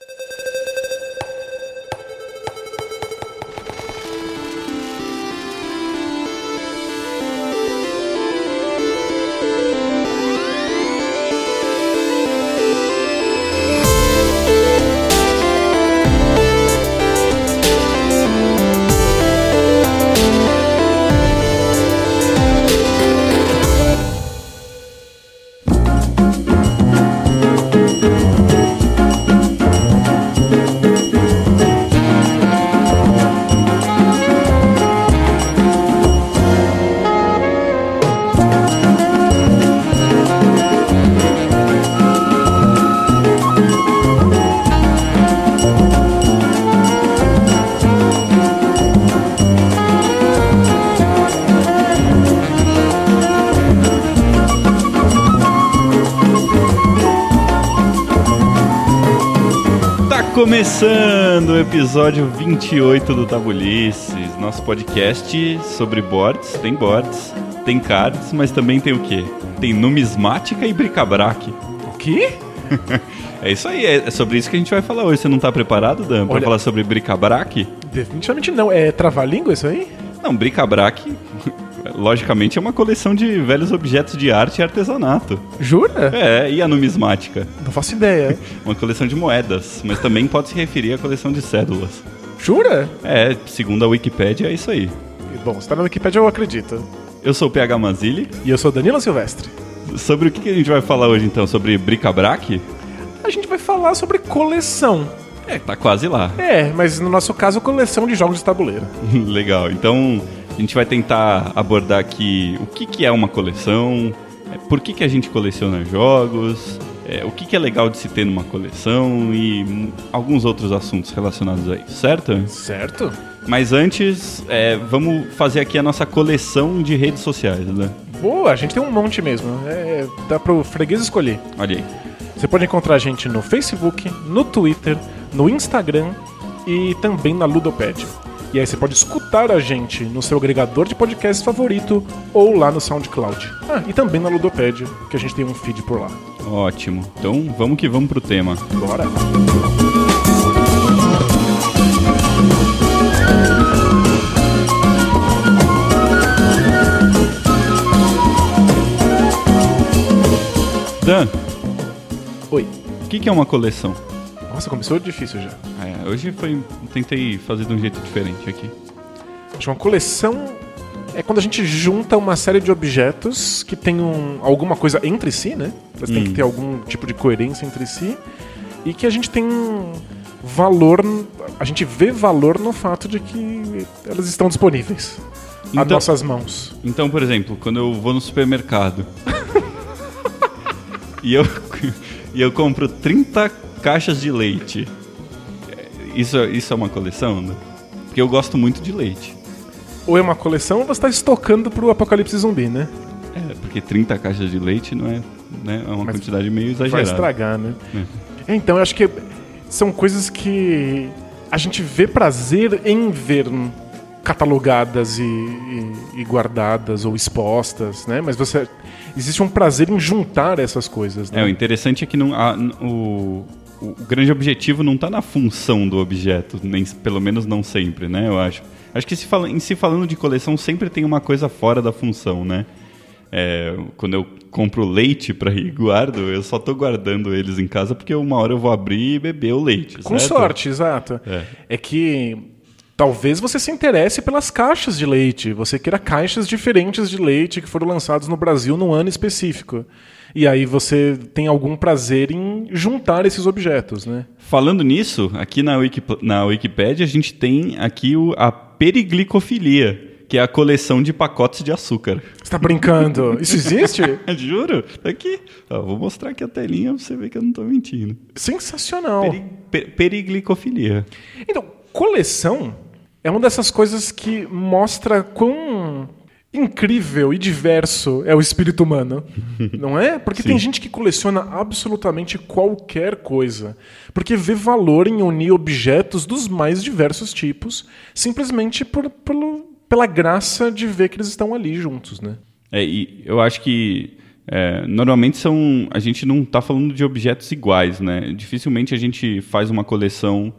you começando o episódio 28 do Tabulices, nosso podcast sobre boards. Tem boards, tem cards, mas também tem o quê? Tem numismática e bric-a-brac. O quê? É isso aí, é sobre isso que a gente vai falar hoje. Você não tá preparado, Dan, pra Olha- falar sobre bric-a-brac? Definitivamente não. É trava-língua isso aí? Não, bric-a-brac, logicamente, é uma coleção de velhos objetos de arte e artesanato. Jura? É, e a numismática? Não faço ideia. Uma coleção de moedas, mas também pode se referir à coleção de cédulas. Jura? É, segundo a Wikipédia, é isso aí. Bom, se tá na Wikipedia eu acredito. Eu sou o PH Manzilli. E eu sou Danilo Silvestre. Sobre o que que a gente vai falar hoje então? Sobre bric-a-brac? A gente vai falar sobre coleção. É, tá quase lá. É, mas no nosso caso, coleção de jogos de tabuleiro. Legal. Então, a gente vai tentar abordar aqui o que, que é uma coleção, é, por que, que a gente coleciona jogos, é, o que, que é legal de se ter numa coleção e alguns outros assuntos relacionados a isso, certo? Certo? Mas antes, é, vamos fazer aqui a nossa coleção de redes sociais, né? Boa, a gente tem um monte mesmo. É, dá pro freguês escolher. Olha aí. Você pode encontrar a gente no Facebook, no Twitter, no Instagram e também na Ludopad. E aí você pode escutar a gente no seu agregador de podcast favorito ou lá no SoundCloud. Ah, e também na Ludopad, que a gente tem um feed por lá. Ótimo. Então, vamos que vamos pro tema. Bora! Dan, Oi. o que, que é uma coleção? Nossa, começou difícil já. É, hoje foi, tentei fazer de um jeito diferente aqui. Acho uma coleção é quando a gente junta uma série de objetos que tem um- alguma coisa entre si, né? Eles têm que ter algum tipo de coerência entre si e que a gente tem valor, a gente vê valor no fato de que elas estão disponíveis a Então- nossas mãos. Então, por exemplo, quando eu vou no supermercado e, eu, e eu compro 30 caixas de leite, é, isso, isso é uma coleção? Né? Porque eu gosto muito de leite. Ou é uma coleção ou você está estocando pro apocalipse zumbi, né? É, porque 30 caixas de leite não é, né, é uma Mas quantidade meio Vai exagerada. estragar, né? Então, eu acho que são coisas que a gente vê prazer em ver hum, catalogadas e, e- e guardadas ou expostas, né? Mas você existe um prazer em juntar essas coisas, É, o né? interessante é que não, a- n- o, o grande objetivo não está na função do objeto, nem, pelo menos não sempre, né? Eu acho. Acho que se fala, em se falando de coleção sempre tem uma coisa fora da função, né? É, quando eu compro leite para ir guardo, eu só tô guardando eles em casa porque uma hora eu vou abrir e beber o leite. Com certo? sorte, exato. É. É que talvez você se interesse pelas caixas de leite. Você queira caixas diferentes de leite que foram lançados no Brasil num ano específico. E aí você tem algum prazer em juntar esses objetos, né? Falando nisso, aqui na, Wiki, na Wikipédia a gente tem aqui o, a periglicofilia, que é a coleção de pacotes de açúcar. Você tá brincando? Isso existe? Juro? Tá aqui. Ó, vou mostrar aqui a telinha pra você ver que eu não tô mentindo. Sensacional. Peri, pe- periglicofilia. Então, coleção é uma dessas coisas que mostra quão incrível e diverso é o espírito humano, não é? Porque tem Sim. gente que coleciona absolutamente qualquer coisa, porque vê valor em unir objetos dos mais diversos tipos, simplesmente por, pelo, pela graça de ver que eles estão ali juntos, né? É, e eu acho que é, normalmente são. A gente não está falando de objetos iguais, né? Dificilmente a gente faz uma coleção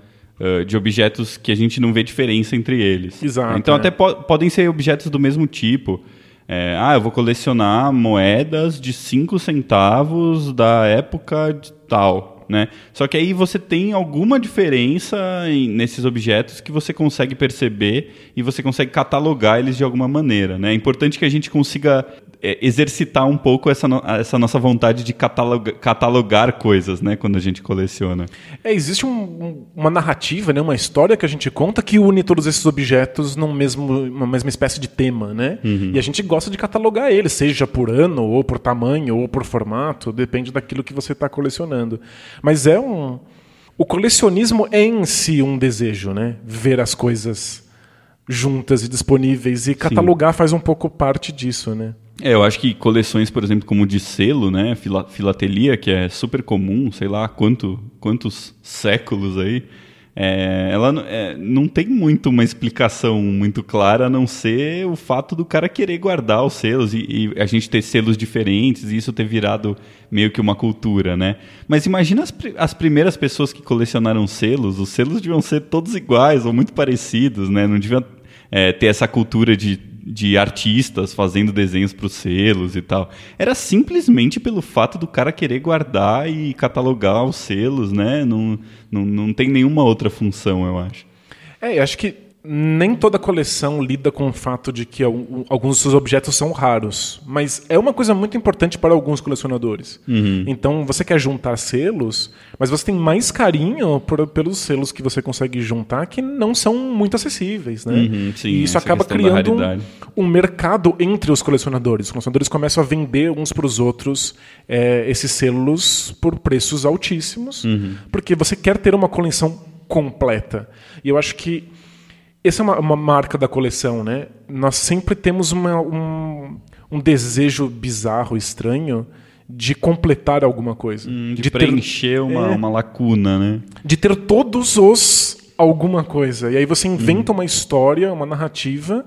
uh, de objetos que a gente não vê diferença entre eles. Exato. Então é. até po podem ser objetos do mesmo tipo. É, ah, eu vou colecionar moedas de 5 centavos da época de tal. Né? Só que aí você tem alguma diferença em, nesses objetos que você consegue perceber e você consegue catalogar eles de alguma maneira. Né? É importante que a gente consiga é, exercitar um pouco essa, no, essa nossa vontade de catalogar, catalogar coisas, né, quando a gente coleciona. É, existe um, uma narrativa, né, uma história que a gente conta que une todos esses objetos num mesmo, uma mesma espécie de tema, né? Uhum. E a gente gosta de catalogar eles, seja por ano, ou por tamanho, ou por formato, depende daquilo que você está colecionando. Mas é um. O colecionismo é em si um desejo, né? Ver as coisas juntas e disponíveis. E catalogar Sim. faz um pouco parte disso, né? É, eu acho que coleções, por exemplo, como de selo, né, Fila, filatelia, que é super comum, sei lá quanto, quantos séculos aí, é, ela é, não tem muito uma explicação muito clara, a não ser o fato do cara querer guardar os selos e, e, a gente ter selos diferentes e isso ter virado meio que uma cultura, né? Mas imagina as, as primeiras pessoas que colecionaram selos, os selos deviam ser todos iguais ou muito parecidos, né? Não deviam é, ter essa cultura de de artistas fazendo desenhos para os selos e tal. Era simplesmente pelo fato do cara querer guardar e catalogar os selos, né? Não, não, não tem nenhuma outra função, eu acho. É, eu acho que nem toda coleção lida com o fato de que alguns dos seus objetos são raros, mas é uma coisa muito importante para alguns colecionadores. Uhum. Então, você quer juntar selos, mas você tem mais carinho por, pelos selos que você consegue juntar que não são muito acessíveis, né? Uhum, sim, e isso acaba criando um, um, mercado entre os colecionadores. Os colecionadores começam a vender uns para os outros é, esses selos por preços altíssimos, uhum. porque você quer ter uma coleção completa. E eu acho que essa é uma, uma, marca da coleção, né? Nós sempre temos uma, um, um, desejo bizarro, estranho, de completar alguma coisa. Hum, de, de, preencher ter, uma, é, uma lacuna, né? De ter todos os alguma coisa. E aí você inventa hum. uma história, uma narrativa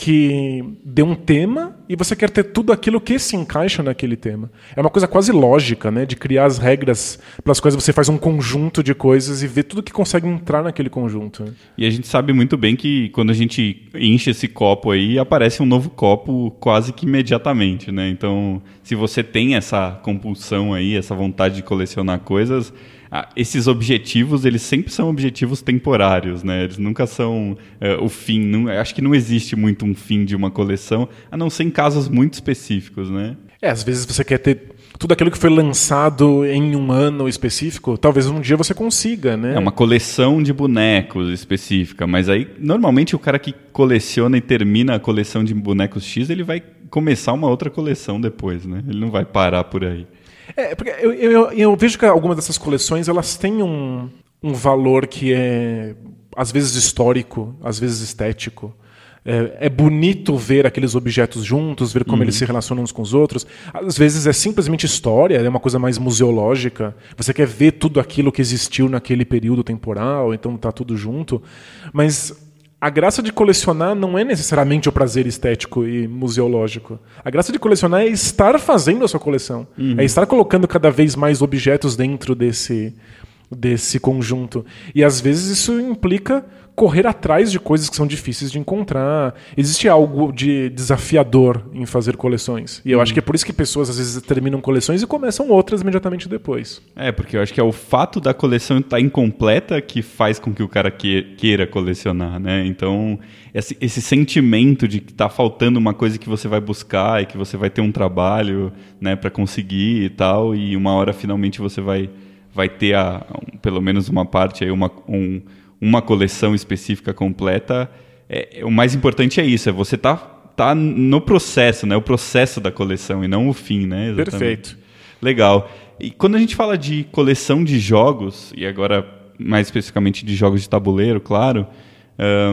que dê um tema e você quer ter tudo aquilo que se encaixa naquele tema. É uma coisa quase lógica, né? De criar as regras pelas quais você faz um conjunto de coisas e ver tudo que consegue entrar naquele conjunto. Né? E a gente sabe muito bem que quando a gente enche esse copo aí, aparece um novo copo quase que imediatamente, né? Então, se você tem essa compulsão aí, essa vontade de colecionar coisas, ah, esses objetivos, eles sempre são objetivos temporários, né? Eles nunca são uh, o fim. Não, acho que não existe muito um fim de uma coleção, a não ser em casos muito específicos, né? É, às vezes você quer ter tudo aquilo que foi lançado em um ano específico, talvez um dia você consiga, né? É uma coleção de bonecos específica, mas aí normalmente o cara que coleciona e termina a coleção de bonecos X, ele vai começar uma outra coleção depois, né? Ele não vai parar por aí. É, porque eu, eu, eu vejo que algumas dessas coleções elas têm um, um valor que é às vezes histórico, às vezes estético. É, é, bonito ver aqueles objetos juntos, ver como uhum. eles se relacionam uns com os outros. Às vezes é simplesmente história, é uma coisa mais museológica. Você quer ver tudo aquilo que existiu naquele período temporal, então tá tudo junto. Mas a graça de colecionar não é necessariamente o prazer estético e museológico. A graça de colecionar é estar fazendo a sua coleção. Uhum. É estar colocando cada vez mais objetos dentro desse, desse conjunto. E às vezes isso implica correr atrás de coisas que são difíceis de encontrar. Existe algo de desafiador em fazer coleções. E eu hum. acho que é por isso que pessoas às vezes terminam coleções e começam outras imediatamente depois. É, porque eu acho que é o fato da coleção estar incompleta que faz com que o cara queira colecionar, né? Então, esse, esse sentimento de que está faltando uma coisa que você vai buscar e que você vai ter um trabalho, né, para conseguir e tal, e uma hora finalmente você vai vai ter a, um, pelo menos uma parte aí uma um uma coleção específica completa, é, o mais importante é isso, é você tá, tá no processo, né? O processo da coleção e não o fim, né? Exatamente. Perfeito. Legal. E quando a gente fala de coleção de jogos, e agora mais especificamente de jogos de tabuleiro, claro,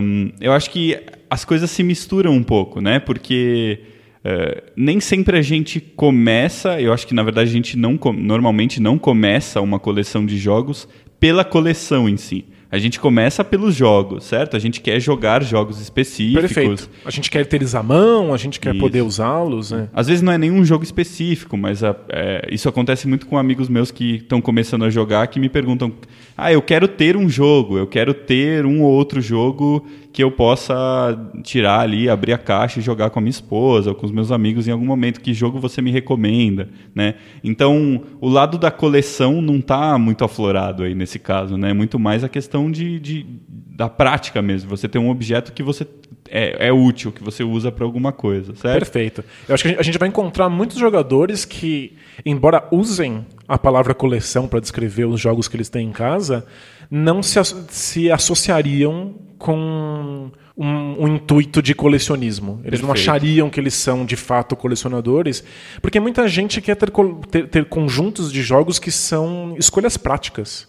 um, eu acho que as coisas se misturam um pouco, né? Porque uh, nem sempre a gente começa, eu acho que na verdade a gente não normalmente não começa uma coleção de jogos pela coleção em si. A gente começa pelos jogos, certo? A gente quer jogar jogos específicos. Perfeito. A gente quer ter eles à mão, a gente quer isso. poder usá-los. Né? Às vezes não é nenhum jogo específico, mas a, é, isso acontece muito com amigos meus que estão começando a jogar que me perguntam: ah, eu quero ter um jogo, eu quero ter um ou outro jogo que eu possa tirar ali, abrir a caixa e jogar com a minha esposa ou com os meus amigos em algum momento. Que jogo você me recomenda, né? Então, o lado da coleção não está muito aflorado aí nesse caso, né? Muito mais a questão de, de da prática mesmo. Você tem um objeto que você é, é útil, que você usa para alguma coisa, certo? Perfeito. Eu acho que a gente vai encontrar muitos jogadores que, embora usem a palavra coleção para descrever os jogos que eles têm em casa, não se, se associariam com um, um, intuito de colecionismo. Eles Perfeito. não achariam que eles são de fato colecionadores, porque muita gente quer ter, ter, ter conjuntos de jogos que são escolhas práticas.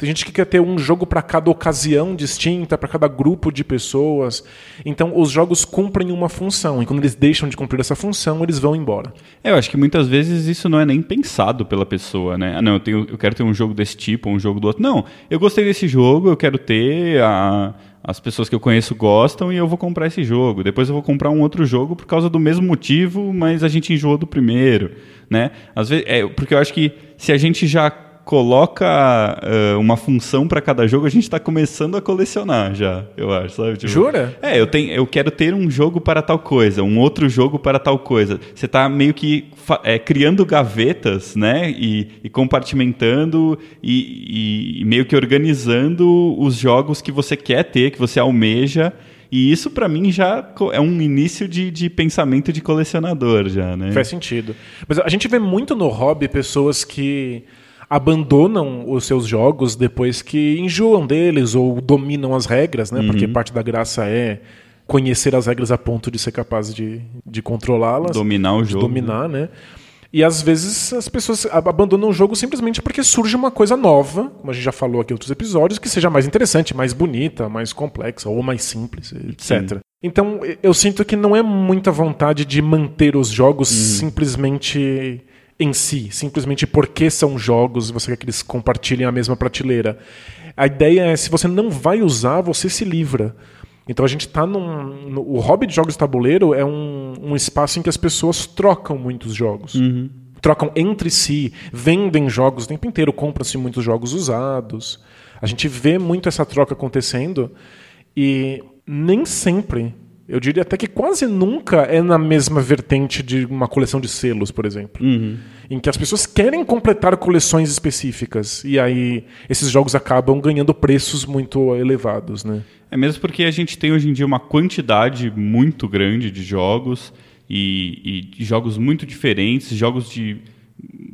Tem gente que quer ter um jogo para cada ocasião distinta, para cada grupo de pessoas. Então, os jogos cumprem uma função. E quando eles deixam de cumprir essa função, eles vão embora. É, eu acho que muitas vezes isso não é nem pensado pela pessoa, né? Ah, não, eu, tenho, eu quero ter um jogo desse tipo, um jogo do outro. Não, eu gostei desse jogo, eu quero ter a as pessoas que eu conheço gostam e eu vou comprar esse jogo. Depois eu vou comprar um outro jogo por causa do mesmo motivo, mas a gente enjoou do primeiro, né? Às vezes, é, porque eu acho que se a gente já coloca uh, uma função para cada jogo, a gente está começando a colecionar já, eu acho, sabe? Tipo, Jura? É, eu, tenho, eu quero ter um jogo para tal coisa, um outro jogo para tal coisa. Você está meio que é, criando gavetas, né? E, e compartimentando e, e, e meio que organizando os jogos que você quer ter, que você almeja. E isso, para mim, já é um início de, de pensamento de colecionador, já, né? Faz sentido. Mas a gente vê muito no hobby pessoas que abandonam os seus jogos depois que enjoam deles ou dominam as regras, né? Uhum. Porque parte da graça é conhecer as regras a ponto de ser capaz de, de controlá-las. Dominar o jogo. Dominar, né? E às vezes as pessoas abandonam o jogo simplesmente porque surge uma coisa nova, como a gente já falou aqui em outros episódios, que seja mais interessante, mais bonita, mais complexa ou mais simples, etc. Sim. Então eu sinto que não é muita vontade de manter os jogos uhum. simplesmente em si, simplesmente porque são jogos e você quer que eles compartilhem a mesma prateleira. A ideia é, se você não vai usar, você se livra. Então a gente está num. No, o hobby de jogos de tabuleiro é um, um espaço em que as pessoas trocam muitos jogos. Uhum. Trocam entre si, vendem jogos o tempo inteiro, compram-se muitos jogos usados. A gente vê muito essa troca acontecendo e nem sempre eu diria até que quase nunca é na mesma vertente de uma coleção de selos, por exemplo. Uhum. Em que as pessoas querem completar coleções específicas. E aí esses jogos acabam ganhando preços muito elevados. Né? É mesmo porque a gente tem hoje em dia uma quantidade muito grande de jogos. E, e jogos muito diferentes, jogos de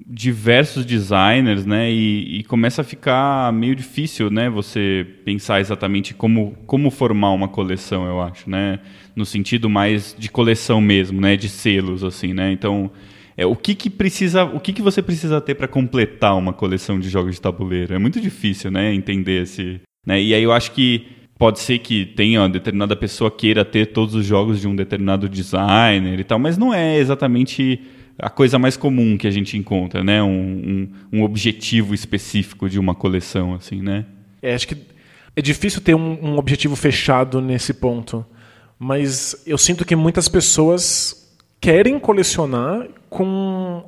diversos designers, né? E, e, começa a ficar meio difícil, né? Você pensar exatamente como, como formar uma coleção, eu acho, né? No sentido mais de coleção mesmo, né? De selos, assim, né? Então, é, o que, que precisa, o que, que você precisa ter para completar uma coleção de jogos de tabuleiro? É muito difícil, né? Entender esse, né? E aí eu acho que pode ser que tenha uma determinada pessoa queira ter todos os jogos de um determinado designer e tal, mas não é exatamente a coisa mais comum que a gente encontra, né? Um, um, um objetivo específico de uma coleção, assim, né? É, acho que é difícil ter um, um, objetivo fechado nesse ponto, mas eu sinto que muitas pessoas querem colecionar com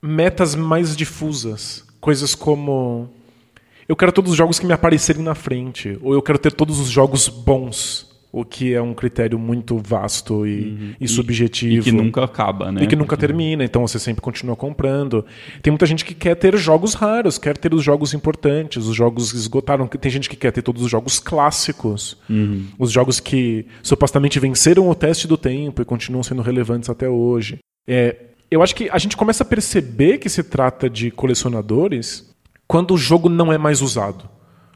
metas mais difusas, coisas como eu quero todos os jogos que me aparecerem na frente, ou eu quero ter todos os jogos bons o que é um critério muito vasto e, uhum. e subjetivo. E que nunca acaba, né? E que nunca termina, então você sempre continua comprando. Tem muita gente que quer ter jogos raros, quer ter os jogos importantes, os jogos esgotaram. Tem gente que quer ter todos os jogos clássicos, uhum. os jogos que supostamente venceram o teste do tempo e continuam sendo relevantes até hoje. É, eu acho que a gente começa a perceber que se trata de colecionadores quando o jogo não é mais usado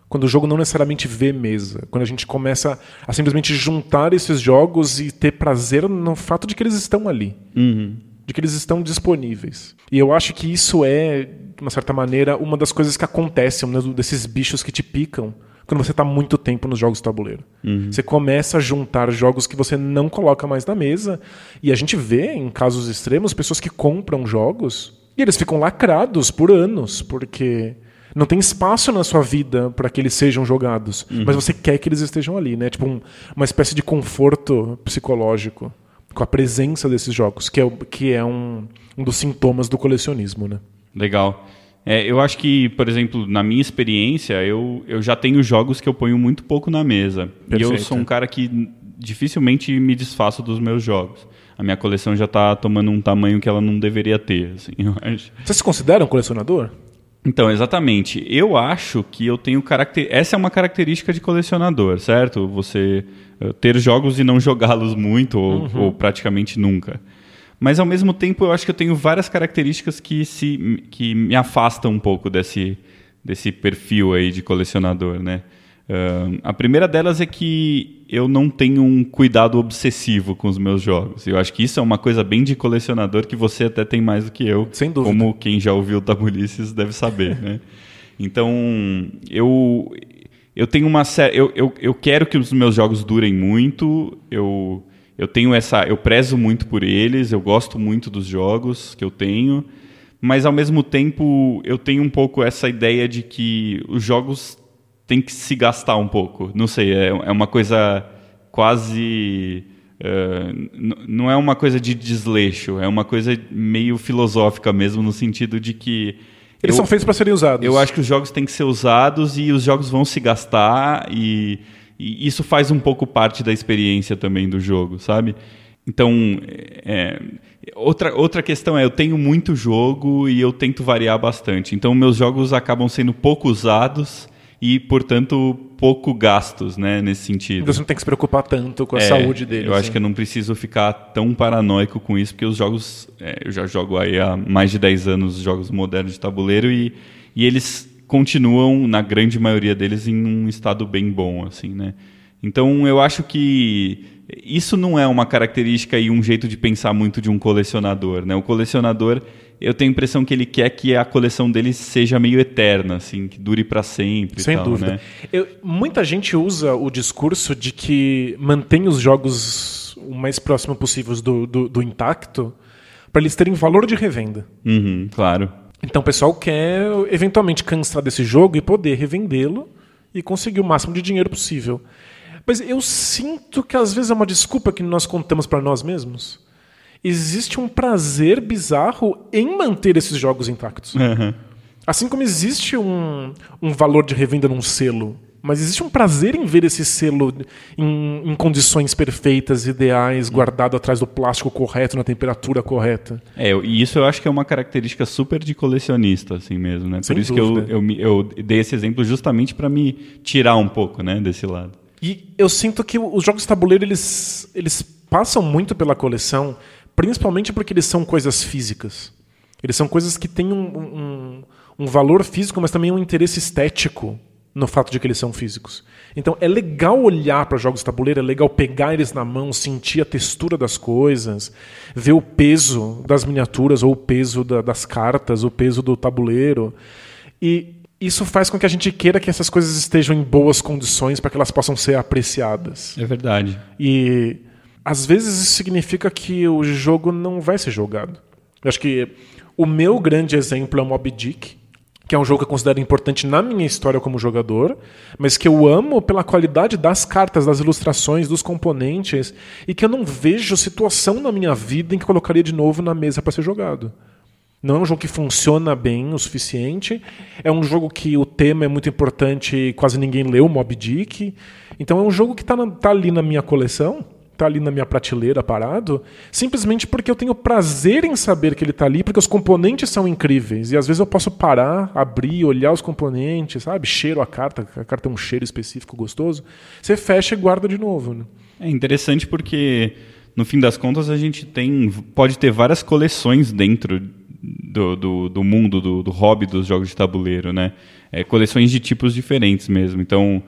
quando o jogo não necessariamente vê mesa, quando a gente começa a simplesmente juntar esses jogos e ter prazer no fato de que eles estão ali, uhum. de que eles estão disponíveis. E eu acho que isso é, de uma certa maneira, uma das coisas que acontecem, um desses bichos que te picam quando você está muito tempo nos jogos de tabuleiro. Uhum. Você começa a juntar jogos que você não coloca mais na mesa, e a gente vê, em casos extremos, pessoas que compram jogos e eles ficam lacrados por anos, porque Não tem espaço na sua vida para que eles sejam jogados, Uhum. mas você quer que eles estejam ali, né? Tipo um- uma espécie de conforto psicológico com a presença desses jogos, que é, que é um, um dos sintomas do colecionismo, né? Legal. É, eu acho que, por exemplo, na minha experiência, eu, eu já tenho jogos que eu ponho muito pouco na mesa. E eu Perfeito. sou um cara que dificilmente me desfaço dos meus jogos. A minha coleção já está tomando um tamanho que ela não deveria ter, assim, eu acho. Você se considera um colecionador? Então, exatamente. Eu acho que eu tenho caracter... Essa é uma característica de colecionador, certo? Você eh, ter jogos e não jogá-los muito ou, ou praticamente nunca. Mas ao mesmo tempo, eu acho que eu tenho várias características que se que me afastam um pouco desse desse perfil aí de colecionador, né? Ahn, a primeira delas é que eu não tenho um cuidado obsessivo com os meus jogos. Eu acho que isso é uma coisa bem de colecionador que você até tem mais do que eu. Sem dúvida. Como quem já ouviu Tabulices deve saber, né? Então, eu eu tenho uma série eu, eu, eu quero que os meus jogos durem muito. Eu eu tenho essa eu prezo muito por eles, eu gosto muito dos jogos que eu tenho, mas ao mesmo tempo eu tenho um pouco essa ideia de que os jogos têm que se gastar um pouco. Não sei, é, é uma coisa quase n- não é uma coisa de desleixo, é uma coisa meio filosófica mesmo, no sentido de que. Eles eu- são feitos para serem usados. eu acho que os jogos têm que ser usados e os jogos vão se gastar e, e isso faz um pouco parte da experiência também do jogo, sabe? Então, é, outra, outra questão é, eu tenho muito jogo e eu tento variar bastante. Então, meus jogos acabam sendo pouco usados e, portanto, pouco gastos, né, nesse sentido. Você não tem que se preocupar tanto com a É, saúde deles. Eu acho né? que eu não preciso ficar tão paranoico com isso, porque os jogos. é, eu já jogo aí há mais de 10 anos jogos modernos de tabuleiro e, e eles continuam, na grande maioria deles, em um estado bem bom, assim, né? Então eu acho que isso não é uma característica e um jeito de pensar muito de um colecionador, né? O colecionador, eu tenho a impressão que ele quer que a coleção dele seja meio eterna, assim, que dure para sempre. Sem tal, dúvida. Né? Eu- muita gente usa o discurso de que mantém os jogos o mais próximo possível do, do, do intacto para eles terem valor de revenda. Uhum, claro. Então o pessoal quer eventualmente cansar desse jogo e poder revendê-lo e conseguir o máximo de dinheiro possível. Mas eu sinto que às vezes é uma desculpa que nós contamos para nós mesmos. Existe um prazer bizarro em manter esses jogos intactos. Uhum. Assim como existe um, um valor de revenda num selo, mas existe um prazer em ver esse selo em, em condições perfeitas, ideais, guardado atrás do plástico correto, na temperatura correta. É, e isso eu acho que é uma característica super de colecionista, assim mesmo, né? Por Sem isso que eu, dúvida. eu, eu dei esse exemplo justamente para me tirar um pouco, né, desse lado. E eu sinto que os jogos de tabuleiro eles, eles passam muito pela coleção, principalmente porque eles são coisas físicas. Eles são coisas que têm um, um, um valor físico, mas também um interesse estético no fato de que eles são físicos. Então é legal olhar para jogos de tabuleiro, é legal pegar eles na mão, sentir a textura das coisas, ver o peso das miniaturas, ou o peso da- das cartas, o peso do tabuleiro. E isso faz com que a gente queira que essas coisas estejam em boas condições para que elas possam ser apreciadas. É verdade. E às vezes isso significa que o jogo não vai ser jogado. Eu acho que o meu grande exemplo é o Moby Dick, que é um jogo que eu considero importante na minha história como jogador, mas que eu amo pela qualidade das cartas, das ilustrações, dos componentes, e que eu não vejo situação na minha vida em que colocaria de novo na mesa para ser jogado. Não é um jogo que funciona bem o suficiente. É um jogo que o tema é muito importante e quase ninguém leu, Mob Dick. Então é um jogo que está tá ali na minha coleção, está ali na minha prateleira parado, simplesmente porque eu tenho prazer em saber que ele está ali, porque os componentes são incríveis. E às vezes eu posso parar, abrir, olhar os componentes, sabe? Cheiro a carta, a carta tem um cheiro específico gostoso. Você fecha e guarda de novo. Né? É interessante porque, no fim das contas, a gente tem pode ter várias coleções dentro do, do, do mundo, do, do hobby dos jogos de tabuleiro, né? É, coleções de tipos diferentes mesmo. Então,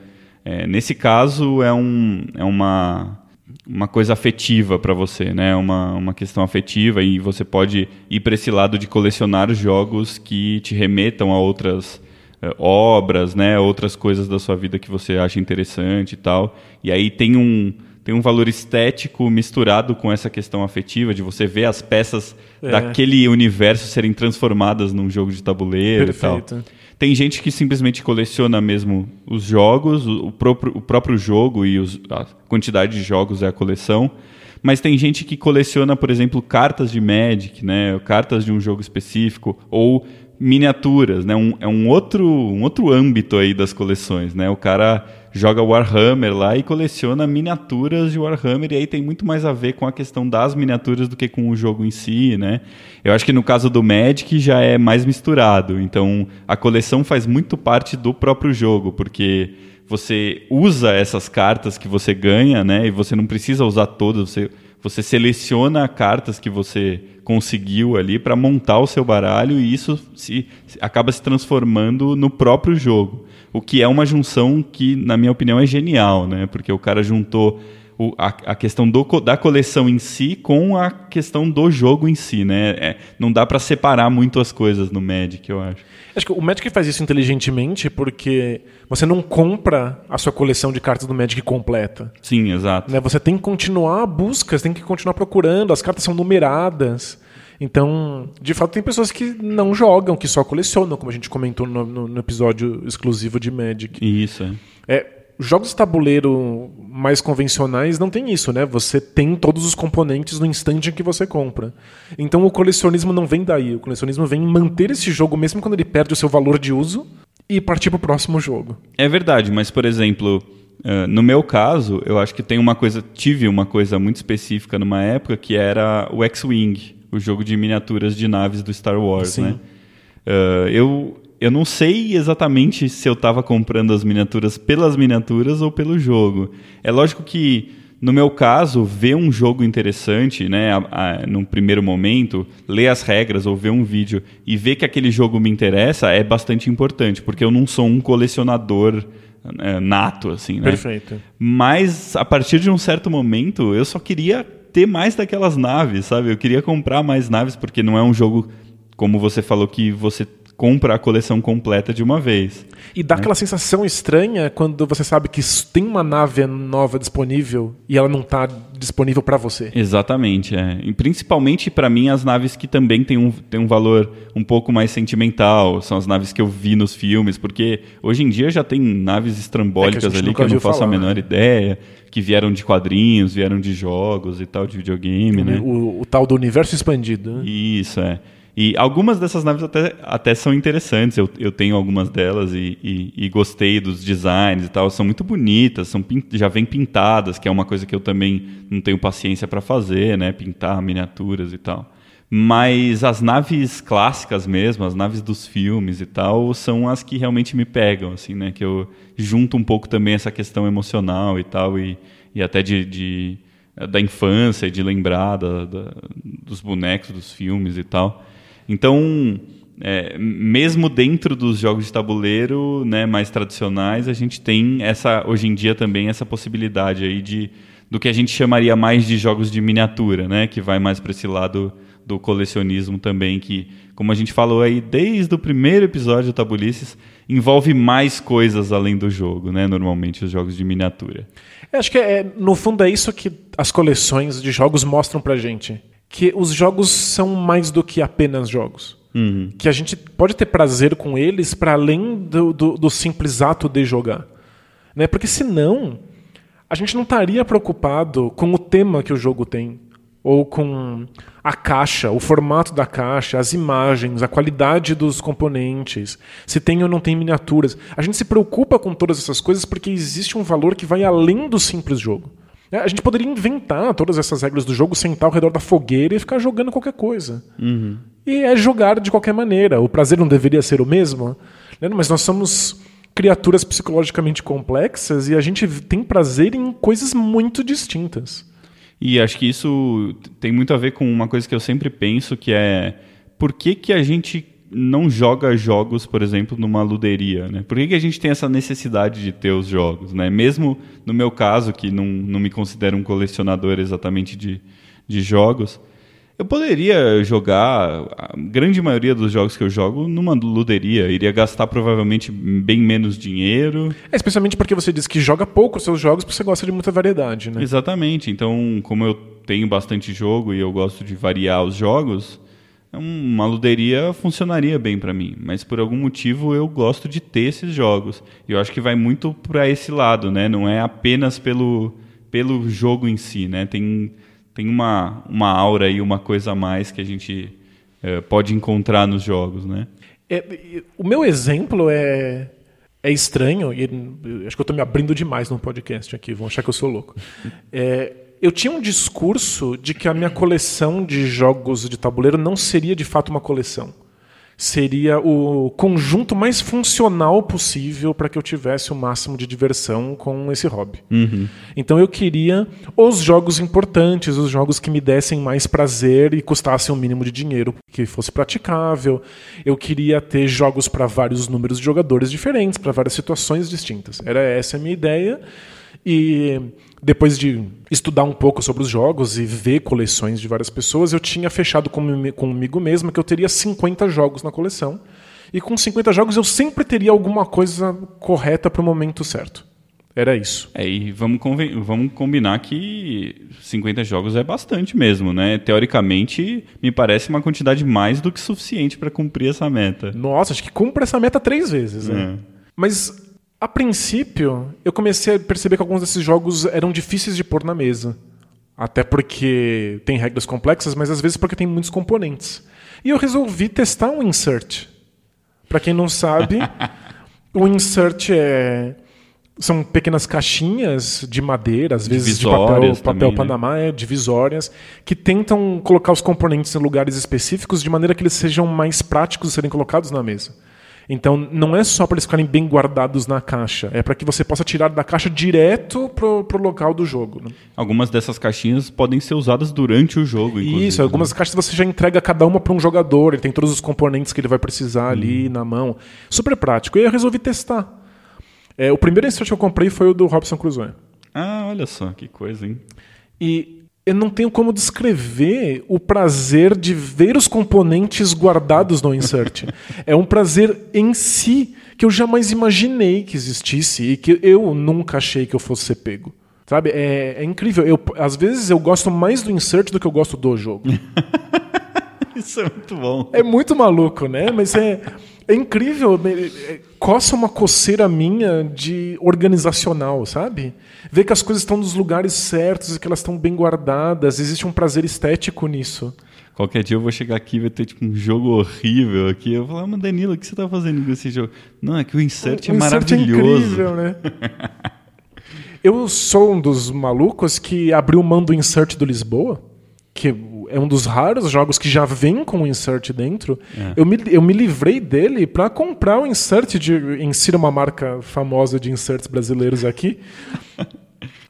é, nesse caso, é, um, é uma, uma coisa afetiva para você, né? Uma, uma questão afetiva e você pode ir para esse lado de colecionar jogos que te remetam a outras eh, obras, né, outras coisas da sua vida que você acha interessante e tal. E aí tem um tem um valor estético misturado com essa questão afetiva de você ver as peças É. daquele universo serem transformadas num jogo de tabuleiro e tal. Perfeito. Tem gente que simplesmente coleciona mesmo os jogos, o próprio, o próprio jogo e os, a quantidade de jogos é a coleção. Mas tem gente que coleciona, por exemplo, cartas de Magic, né? Cartas de um jogo específico, ou miniaturas, né? Um, é um outro, um outro âmbito aí das coleções, né? O cara joga Warhammer lá e coleciona miniaturas de Warhammer e aí tem muito mais a ver com a questão das miniaturas do que com o jogo em si, né? Eu acho que no caso do Magic já é mais misturado, então a coleção faz muito parte do próprio jogo, porque você usa essas cartas que você ganha, né? E você não precisa usar todas, você você seleciona cartas que você conseguiu ali para montar o seu baralho e isso se, acaba se transformando no próprio jogo. O que é uma junção que, na minha opinião, é genial, né? Porque o cara juntou o, a, a, questão do, da coleção em si com a questão do jogo em si, né? É, não dá para separar muito as coisas no Magic, eu acho. Acho que o Magic faz isso inteligentemente porque você não compra a sua coleção de cartas do Magic completa. Sim, exato. Né? Você tem que continuar a busca, você tem que continuar procurando, as cartas são numeradas. Então, de fato, tem pessoas que não jogam, que só colecionam, como a gente comentou no, no, no episódio exclusivo de Magic. Isso, é. Jogos de tabuleiro mais convencionais não tem isso, né? Você tem todos os componentes no instante em que você compra. Então o colecionismo não vem daí. O colecionismo vem manter esse jogo mesmo quando ele perde o seu valor de uso e partir para o próximo jogo. É verdade, mas por exemplo, uh, no meu caso, eu acho que tem uma coisa, tive uma coisa muito específica numa época que era o X-Wing, o jogo de miniaturas de naves do Star Wars, Sim. né? Uh, eu eu não sei exatamente se eu estava comprando as miniaturas pelas miniaturas ou pelo jogo. É lógico que, no meu caso, ver um jogo interessante, né, a, a, num primeiro momento, ler as regras ou ver um vídeo e ver que aquele jogo me interessa é bastante importante, porque eu não sou um colecionador é, nato, assim, né? Perfeito. Mas, a partir de um certo momento, eu só queria ter mais daquelas naves, sabe? Eu queria comprar mais naves, porque não é um jogo, como você falou, que você compra a coleção completa de uma vez. E dá né? aquela sensação estranha quando você sabe que tem uma nave nova disponível e ela não está disponível para você. Exatamente, é. E principalmente para mim as naves que também têm um, têm um valor um pouco mais sentimental, são as naves que eu vi nos filmes, porque hoje em dia já tem naves estrambólicas é ali que eu não faço falar, a menor né? ideia, que vieram de quadrinhos, vieram de jogos e tal, de videogame, o, né? O, o tal do universo expandido. Né? Isso, é. E algumas dessas naves até, até são interessantes, eu, eu tenho algumas delas e, e, e gostei dos designs e tal, são muito bonitas, são já vêm pintadas, que é uma coisa que eu também não tenho paciência para fazer, né, pintar miniaturas e tal. Mas as naves clássicas mesmo, as naves dos filmes e tal, são as que realmente me pegam, assim, né, que eu junto um pouco também essa questão emocional e tal, e, e até de, de da infância de lembrar da, da, dos bonecos dos filmes e tal. Então, é, mesmo dentro dos jogos de tabuleiro né, mais tradicionais, a gente tem essa hoje em dia também essa possibilidade aí de do que a gente chamaria mais de jogos de miniatura, né, que vai mais para esse lado do colecionismo também, que, como a gente falou aí desde o primeiro episódio do Tabulices, envolve mais coisas além do jogo, né? Normalmente os jogos de miniatura. Eu acho que é, no fundo é isso que as coleções de jogos mostram pra gente que os jogos são mais do que apenas jogos. Uhum. Que a gente pode ter prazer com eles para além do, do, do, simples ato de jogar. Né? Porque senão, a gente não estaria preocupado com o tema que o jogo tem. Ou com a caixa, o formato da caixa, as imagens, a qualidade dos componentes, se tem ou não tem miniaturas. A gente se preocupa com todas essas coisas porque existe um valor que vai além do simples jogo. É, a gente poderia inventar todas essas regras do jogo, sentar ao redor da fogueira e ficar jogando qualquer coisa. Uhum. E é jogar de qualquer maneira. O prazer não deveria ser o mesmo? Né? Mas nós somos criaturas psicologicamente complexas e a gente tem prazer em coisas muito distintas. E acho que isso tem muito a ver com uma coisa que eu sempre penso, que é por que, que a gente não joga jogos, por exemplo, numa luderia, né? Por que, que a gente tem essa necessidade de ter os jogos, né? Mesmo no meu caso, que não, não me considero um colecionador exatamente de, de jogos, eu poderia jogar a grande maioria dos jogos que eu jogo numa luderia. Iria gastar provavelmente bem menos dinheiro. É, especialmente porque você diz que joga pouco os seus jogos porque você gosta de muita variedade, né? Exatamente. Então, como eu tenho bastante jogo e eu gosto de variar os jogos, uma luderia funcionaria bem para mim, mas por algum motivo eu gosto de ter esses jogos. E eu acho que vai muito para esse lado, né? Não é apenas pelo, pelo jogo em si, né? Tem, tem uma, uma aura e uma coisa a mais que a gente é, pode encontrar nos jogos, né? É, o meu exemplo é é estranho e acho que eu estou me abrindo demais no podcast aqui, vão achar que eu sou louco. É, eu tinha um discurso de que a minha coleção de jogos de tabuleiro não seria de fato uma coleção. Seria o conjunto mais funcional possível para que eu tivesse o máximo de diversão com esse hobby. Uhum. Então eu queria os jogos importantes, os jogos que me dessem mais prazer e custassem o um mínimo de dinheiro, que fosse praticável. Eu queria ter jogos para vários números de jogadores diferentes, para várias situações distintas. Era essa a minha ideia. E depois de estudar um pouco sobre os jogos e ver coleções de várias pessoas, eu tinha fechado comigo mesmo que eu teria 50 jogos na coleção. E com 50 jogos eu sempre teria alguma coisa correta para o momento certo. Era isso. É, e vamos, vamos combinar que 50 jogos é bastante mesmo, né? Teoricamente, me parece uma quantidade mais do que suficiente para cumprir essa meta. Nossa, acho que cumpre essa meta três vezes, né? É. Mas a princípio, eu comecei a perceber que alguns desses jogos eram difíceis de pôr na mesa. Até porque tem regras complexas, mas às vezes porque tem muitos componentes. E eu resolvi testar um insert. Para quem não sabe, o insert é são pequenas caixinhas de madeira, às vezes de papel, papel Panamá, né? é, divisórias, que tentam colocar os componentes em lugares específicos de maneira que eles sejam mais práticos de serem colocados na mesa. Então, não é só para eles ficarem bem guardados na caixa, é para que você possa tirar da caixa direto pro, pro local do jogo. Né? Algumas dessas caixinhas podem ser usadas durante o jogo, Isso, algumas né? caixas você já entrega cada uma para um jogador, ele tem todos os componentes que ele vai precisar ali hum. na mão. Super prático. E eu resolvi testar. É, o primeiro insert que eu comprei foi o do Robson Crusoe. Ah, olha só, que coisa, hein? E eu não tenho como descrever o prazer de ver os componentes guardados no insert. é um prazer em si que eu jamais imaginei que existisse e que eu nunca achei que eu fosse ser pego. Sabe? É, é incrível. Eu, às vezes eu gosto mais do insert do que eu gosto do jogo. Isso é muito bom. É muito maluco, né? Mas é. É incrível, é, coça uma coceira minha de organizacional, sabe? Ver que as coisas estão nos lugares certos e que elas estão bem guardadas, existe um prazer estético nisso. Qualquer dia eu vou chegar aqui e vai ter tipo, um jogo horrível aqui. Eu vou falar, mas Danilo, o que você está fazendo com esse jogo? Não, é que o insert o, é o maravilhoso. Insert é incrível, né? eu sou um dos malucos que abriu mão do insert do Lisboa, que é um dos raros jogos que já vem com o insert dentro. É. Eu, me, eu me livrei dele para comprar o insert de. Insira uma marca famosa de inserts brasileiros aqui.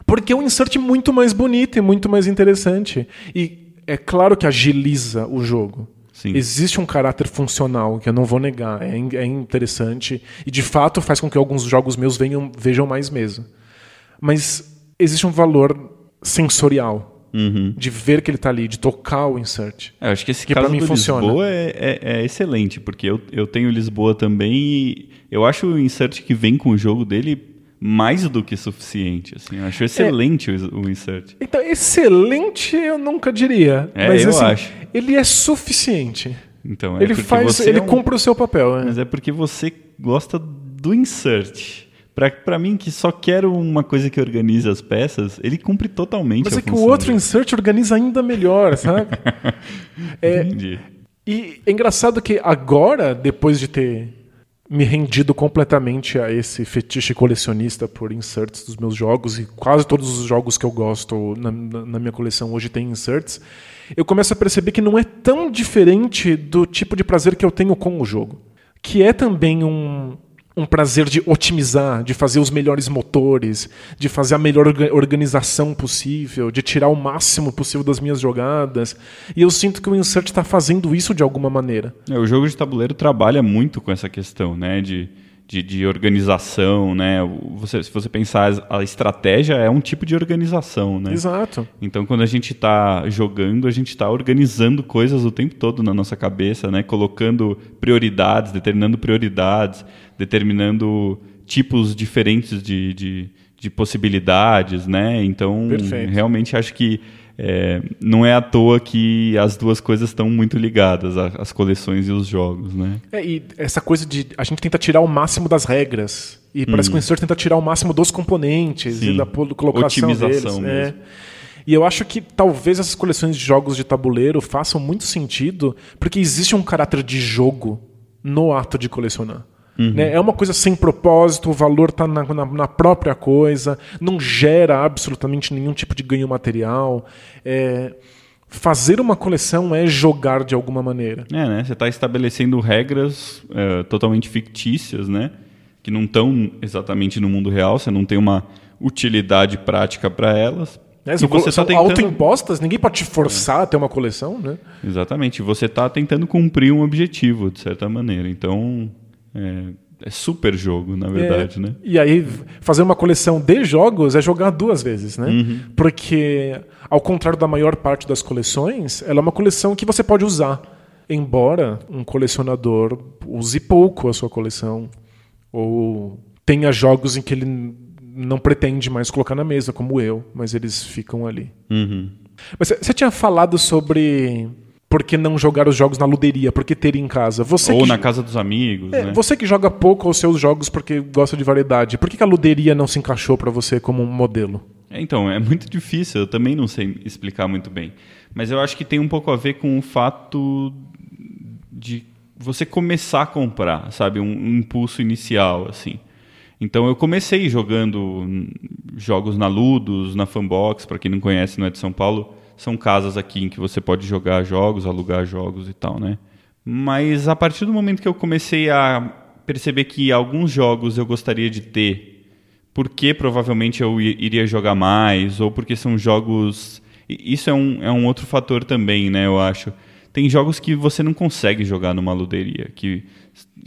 porque é um insert muito mais bonito e muito mais interessante. E é claro que agiliza o jogo. Sim. Existe um caráter funcional que eu não vou negar, é, é interessante e de fato faz com que alguns jogos meus venham, vejam mais mesa. Mas existe um valor sensorial Uhum. De ver que ele está ali, de tocar o insert. É, eu acho que esse que caso mim do funciona. Lisboa é, é, é, excelente, porque eu, eu tenho Lisboa também e eu acho o insert que vem com o jogo dele mais do que suficiente. Assim. Eu acho excelente é. o, o, insert. Então, excelente eu nunca diria. É, mas eu assim, acho. ele é suficiente. Então, é ele faz, ele é um... cumpre o seu papel. Né? Mas é porque você gosta do insert. Pra, mim, que só quero uma coisa que organize as peças, ele cumpre totalmente Mas é que o outro insert organiza ainda melhor, sabe? é, Entendi. E é engraçado que agora, depois de ter me rendido completamente a esse fetiche colecionista por inserts dos meus jogos, e quase todos os jogos que eu gosto na, na minha coleção hoje têm inserts, eu começo a perceber que não é tão diferente do tipo de prazer que eu tenho com o jogo. Que é também um, um prazer de otimizar, de fazer os melhores motores, de fazer a melhor organização possível, de tirar o máximo possível das minhas jogadas. E eu sinto que o Insert está fazendo isso de alguma maneira. É, o jogo de tabuleiro trabalha muito com essa questão, né? De de, de, organização, né? Você, se você pensar, a estratégia é um tipo de organização, né? Exato. Então, quando a gente está jogando, a gente está organizando coisas o tempo todo na nossa cabeça, né? Colocando prioridades, determinando prioridades, determinando tipos diferentes de, de, de possibilidades, né? Então, Perfeito. realmente acho que é, não é à toa que as duas coisas estão muito ligadas, as coleções e os jogos, né? É, e essa coisa de a gente tenta tirar o máximo das regras e parece que o insert tenta tirar o máximo dos componentes Sim. e da colocação Otimização deles. É. E eu acho que talvez essas coleções de jogos de tabuleiro façam muito sentido porque existe um caráter de jogo no ato de colecionar. Né? É uma coisa sem propósito, o valor está na, na- na própria coisa, não gera absolutamente nenhum tipo de ganho material. É, fazer uma coleção é jogar de alguma maneira. É, né? Você está estabelecendo regras é, totalmente fictícias, né? Que não estão exatamente no mundo real, você não tem uma utilidade prática para elas. Né? E São, você são tá tentando... autoimpostas, ninguém pode te forçar a ter uma coleção, né? Exatamente. Você está tentando cumprir um objetivo, de certa maneira. Então, é, é super jogo, na verdade, É, né? E aí, fazer uma coleção de jogos é jogar duas vezes, né? Uhum. Porque, ao contrário da maior parte das coleções, ela é uma coleção que você pode usar. Embora um colecionador use pouco a sua coleção, ou tenha jogos em que ele não pretende mais colocar na mesa, como eu, mas eles ficam ali. Uhum. Mas você tinha falado sobre por que não jogar os jogos na luderia, por que ter em casa. Você Ou que na casa dos amigos, é, né? Você que joga pouco os seus jogos porque gosta de variedade, por que, que a luderia não se encaixou pra você como um modelo? É, Então, é muito difícil, eu também não sei explicar muito bem. Mas eu acho que tem um pouco a ver com o fato de você começar a comprar, sabe? Um, um impulso inicial, assim. Então, eu comecei jogando hum, jogos na Ludus, na Fanbox, para quem não conhece, não é de São Paulo. São casas aqui em que você pode jogar jogos, alugar jogos e tal, né? Mas a partir do momento que eu comecei a perceber que alguns jogos eu gostaria de ter porque provavelmente eu iria jogar mais, ou porque são jogos. Isso é um, é um outro fator também, né? Eu acho. Tem jogos que você não consegue jogar numa luderia, que,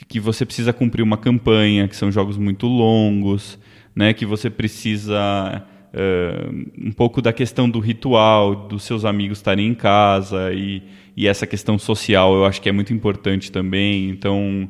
que você precisa cumprir uma campanha, que são jogos muito longos, né? Que você precisa eh, um pouco da questão do ritual, dos seus amigos estarem em casa e, e essa questão social eu acho que é muito importante também. Então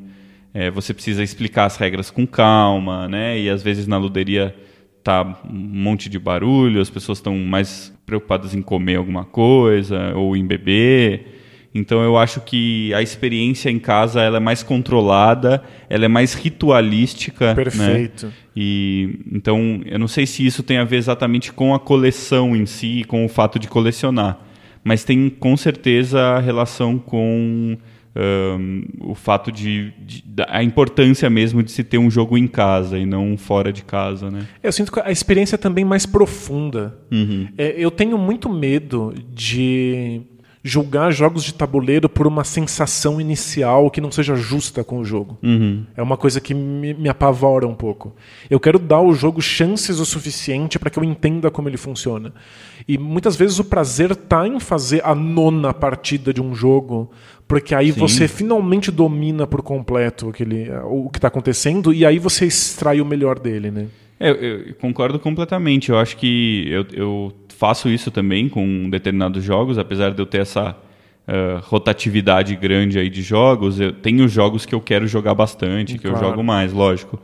é, você precisa explicar as regras com calma, né? E às vezes na luderia tá um monte de barulho, as pessoas estão mais preocupadas em comer alguma coisa ou em beber. Então eu acho que a experiência em casa ela é mais controlada, ela é mais ritualística, né? Perfeito. E então eu não sei se isso tem a ver exatamente com a coleção em si, com o fato de colecionar, mas tem com certeza relação com ahn, o fato de, de- a importância mesmo de se ter um jogo em casa e não fora de casa, né? Eu sinto que a experiência é também mais profunda. Uhum. É, eu tenho muito medo de julgar jogos de tabuleiro por uma sensação inicial que não seja justa com o jogo. Uhum. É uma coisa que me, me apavora um pouco. Eu quero dar ao jogo chances o suficiente para que eu entenda como ele funciona. E muitas vezes o prazer tá em fazer a nona partida de um jogo, porque aí Sim. você finalmente domina por completo aquele, o que está acontecendo e aí você extrai o melhor dele, né? É, eu, eu concordo completamente. Eu acho que eu, eu faço isso também com determinados jogos, apesar de eu ter essa eh, rotatividade grande aí de jogos. Eu tenho jogos que eu quero jogar bastante, que eu Claro. jogo mais, lógico.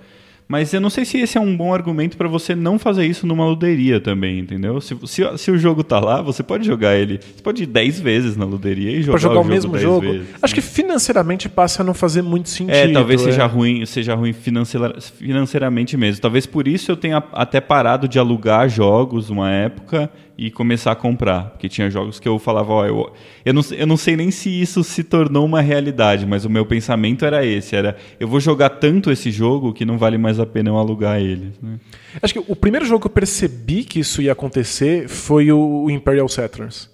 Mas eu não sei se esse é um bom argumento para você não fazer isso numa luderia também, entendeu? Se, se, se o jogo tá lá, você pode jogar ele. Você pode ir 10 vezes na luderia e jogar, jogar o, jogo mesmo 10 jogo. vezes. Acho que financeiramente passa a não fazer muito sentido. É, talvez é. seja ruim, seja ruim financeira- financeiramente mesmo. Talvez por isso eu tenha até parado de alugar jogos uma época e começar a comprar. Porque tinha jogos que eu falava, ó, eu, eu, não, eu não sei nem se isso se tornou uma realidade, mas o meu pensamento era esse, era eu vou jogar tanto esse jogo que não vale mais a pena eu alugar ele. né? Acho que o primeiro jogo que eu percebi que isso ia acontecer foi o o Imperial Settlers.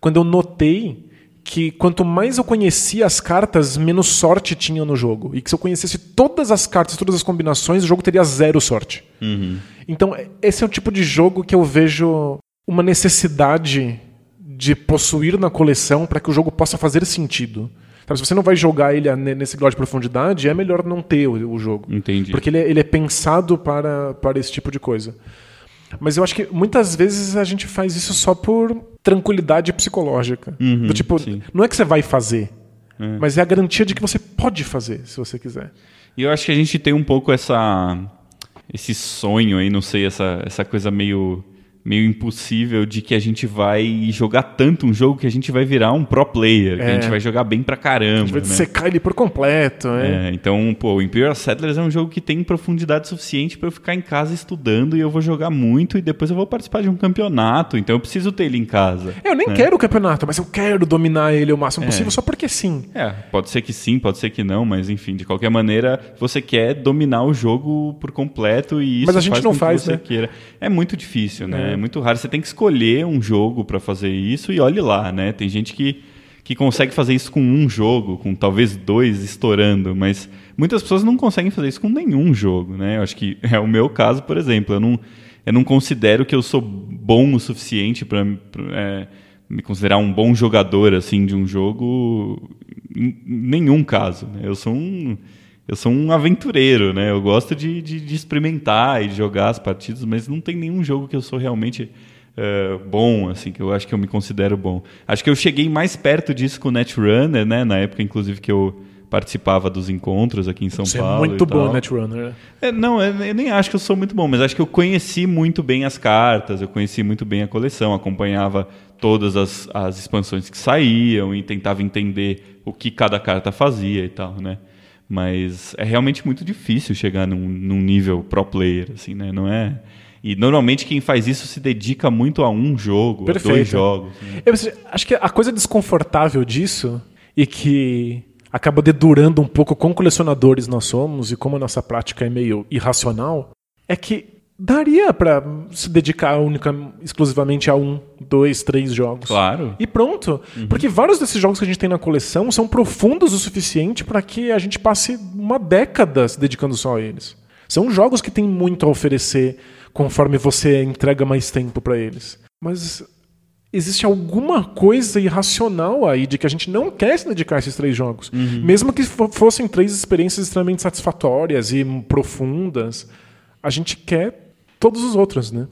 Quando eu notei que quanto mais eu conhecia as cartas, menos sorte tinha no jogo. E que se eu conhecesse todas as cartas, todas as combinações, o jogo teria zero sorte. Então, esse é o tipo de jogo que eu vejo uma necessidade de possuir na coleção para que o jogo possa fazer sentido. Sabe, se você não vai jogar ele nesse grau de profundidade, é melhor não ter o, jogo. Entendi. Porque ele é, ele é pensado para, para esse tipo de coisa. Mas eu acho que muitas vezes a gente faz isso só por tranquilidade psicológica. Uhum, Do tipo, sim. não é que você vai fazer, mas é a garantia de que você pode fazer, se você quiser. E eu acho que a gente tem um pouco essa esse sonho aí, não sei, essa, essa coisa meio meio impossível de que a gente vai jogar tanto um jogo que a gente vai virar um pro player, que a É. gente vai jogar bem pra caramba. A gente vai né? dissecar ele por completo, né? É, então, pô, o Imperial Settlers é um jogo que tem profundidade suficiente pra eu ficar em casa estudando e eu vou jogar muito e depois eu vou participar de um campeonato, então eu preciso ter ele em casa. Eu nem né? quero o campeonato, mas eu quero dominar ele o máximo possível só porque sim. É, pode ser que sim, pode ser que não, mas enfim, de qualquer maneira, você quer dominar o jogo por completo e isso Mas a gente faz não com que faz, você né? queira. É muito difícil, né? É. É. muito raro. Você tem que escolher um jogo pra fazer isso e olhe lá, né? Tem gente que, que consegue fazer isso com um jogo, com talvez dois estourando, mas muitas pessoas não conseguem fazer isso com nenhum jogo, né? Eu acho que é o meu caso, por exemplo. Eu não, eu não considero que eu sou bom o suficiente para me considerar um bom jogador assim de um jogo em nenhum caso. Né? Eu sou um eu sou um aventureiro, né? Eu gosto de, de, de experimentar e de jogar as partidas, mas não tem nenhum jogo que eu sou realmente eh, bom, assim, que eu acho que eu me considero bom. Acho que eu cheguei mais perto disso com o Netrunner, né? Na época, inclusive, que eu participava dos encontros aqui em São Você Paulo. é muito bom. Netrunner. né? É, não, eu eu nem acho que eu sou muito bom, mas acho que eu conheci muito bem as cartas, eu conheci muito bem a coleção, acompanhava todas as, as expansões que saíam e tentava entender o que cada carta fazia e tal, né? Mas é realmente muito difícil chegar num, num nível pro player, assim, né? Não é... E normalmente quem faz isso se dedica muito a um jogo, a dois Perfeito. jogos. né? Eu acho que a coisa desconfortável disso e que acaba dedurando um pouco como colecionadores nós somos e como a nossa prática é meio irracional é que daria pra se dedicar única, exclusivamente a um, dois, três jogos. Claro. E pronto. Porque vários desses jogos que a gente tem na coleção são profundos o suficiente para que a gente passe uma década se dedicando só a eles. São jogos que têm muito a oferecer conforme você entrega mais tempo para eles. Mas existe alguma coisa irracional aí de que a gente não quer se dedicar a esses três jogos. Mesmo que fo- fossem três experiências extremamente satisfatórias e profundas, a gente quer todos os outros, né?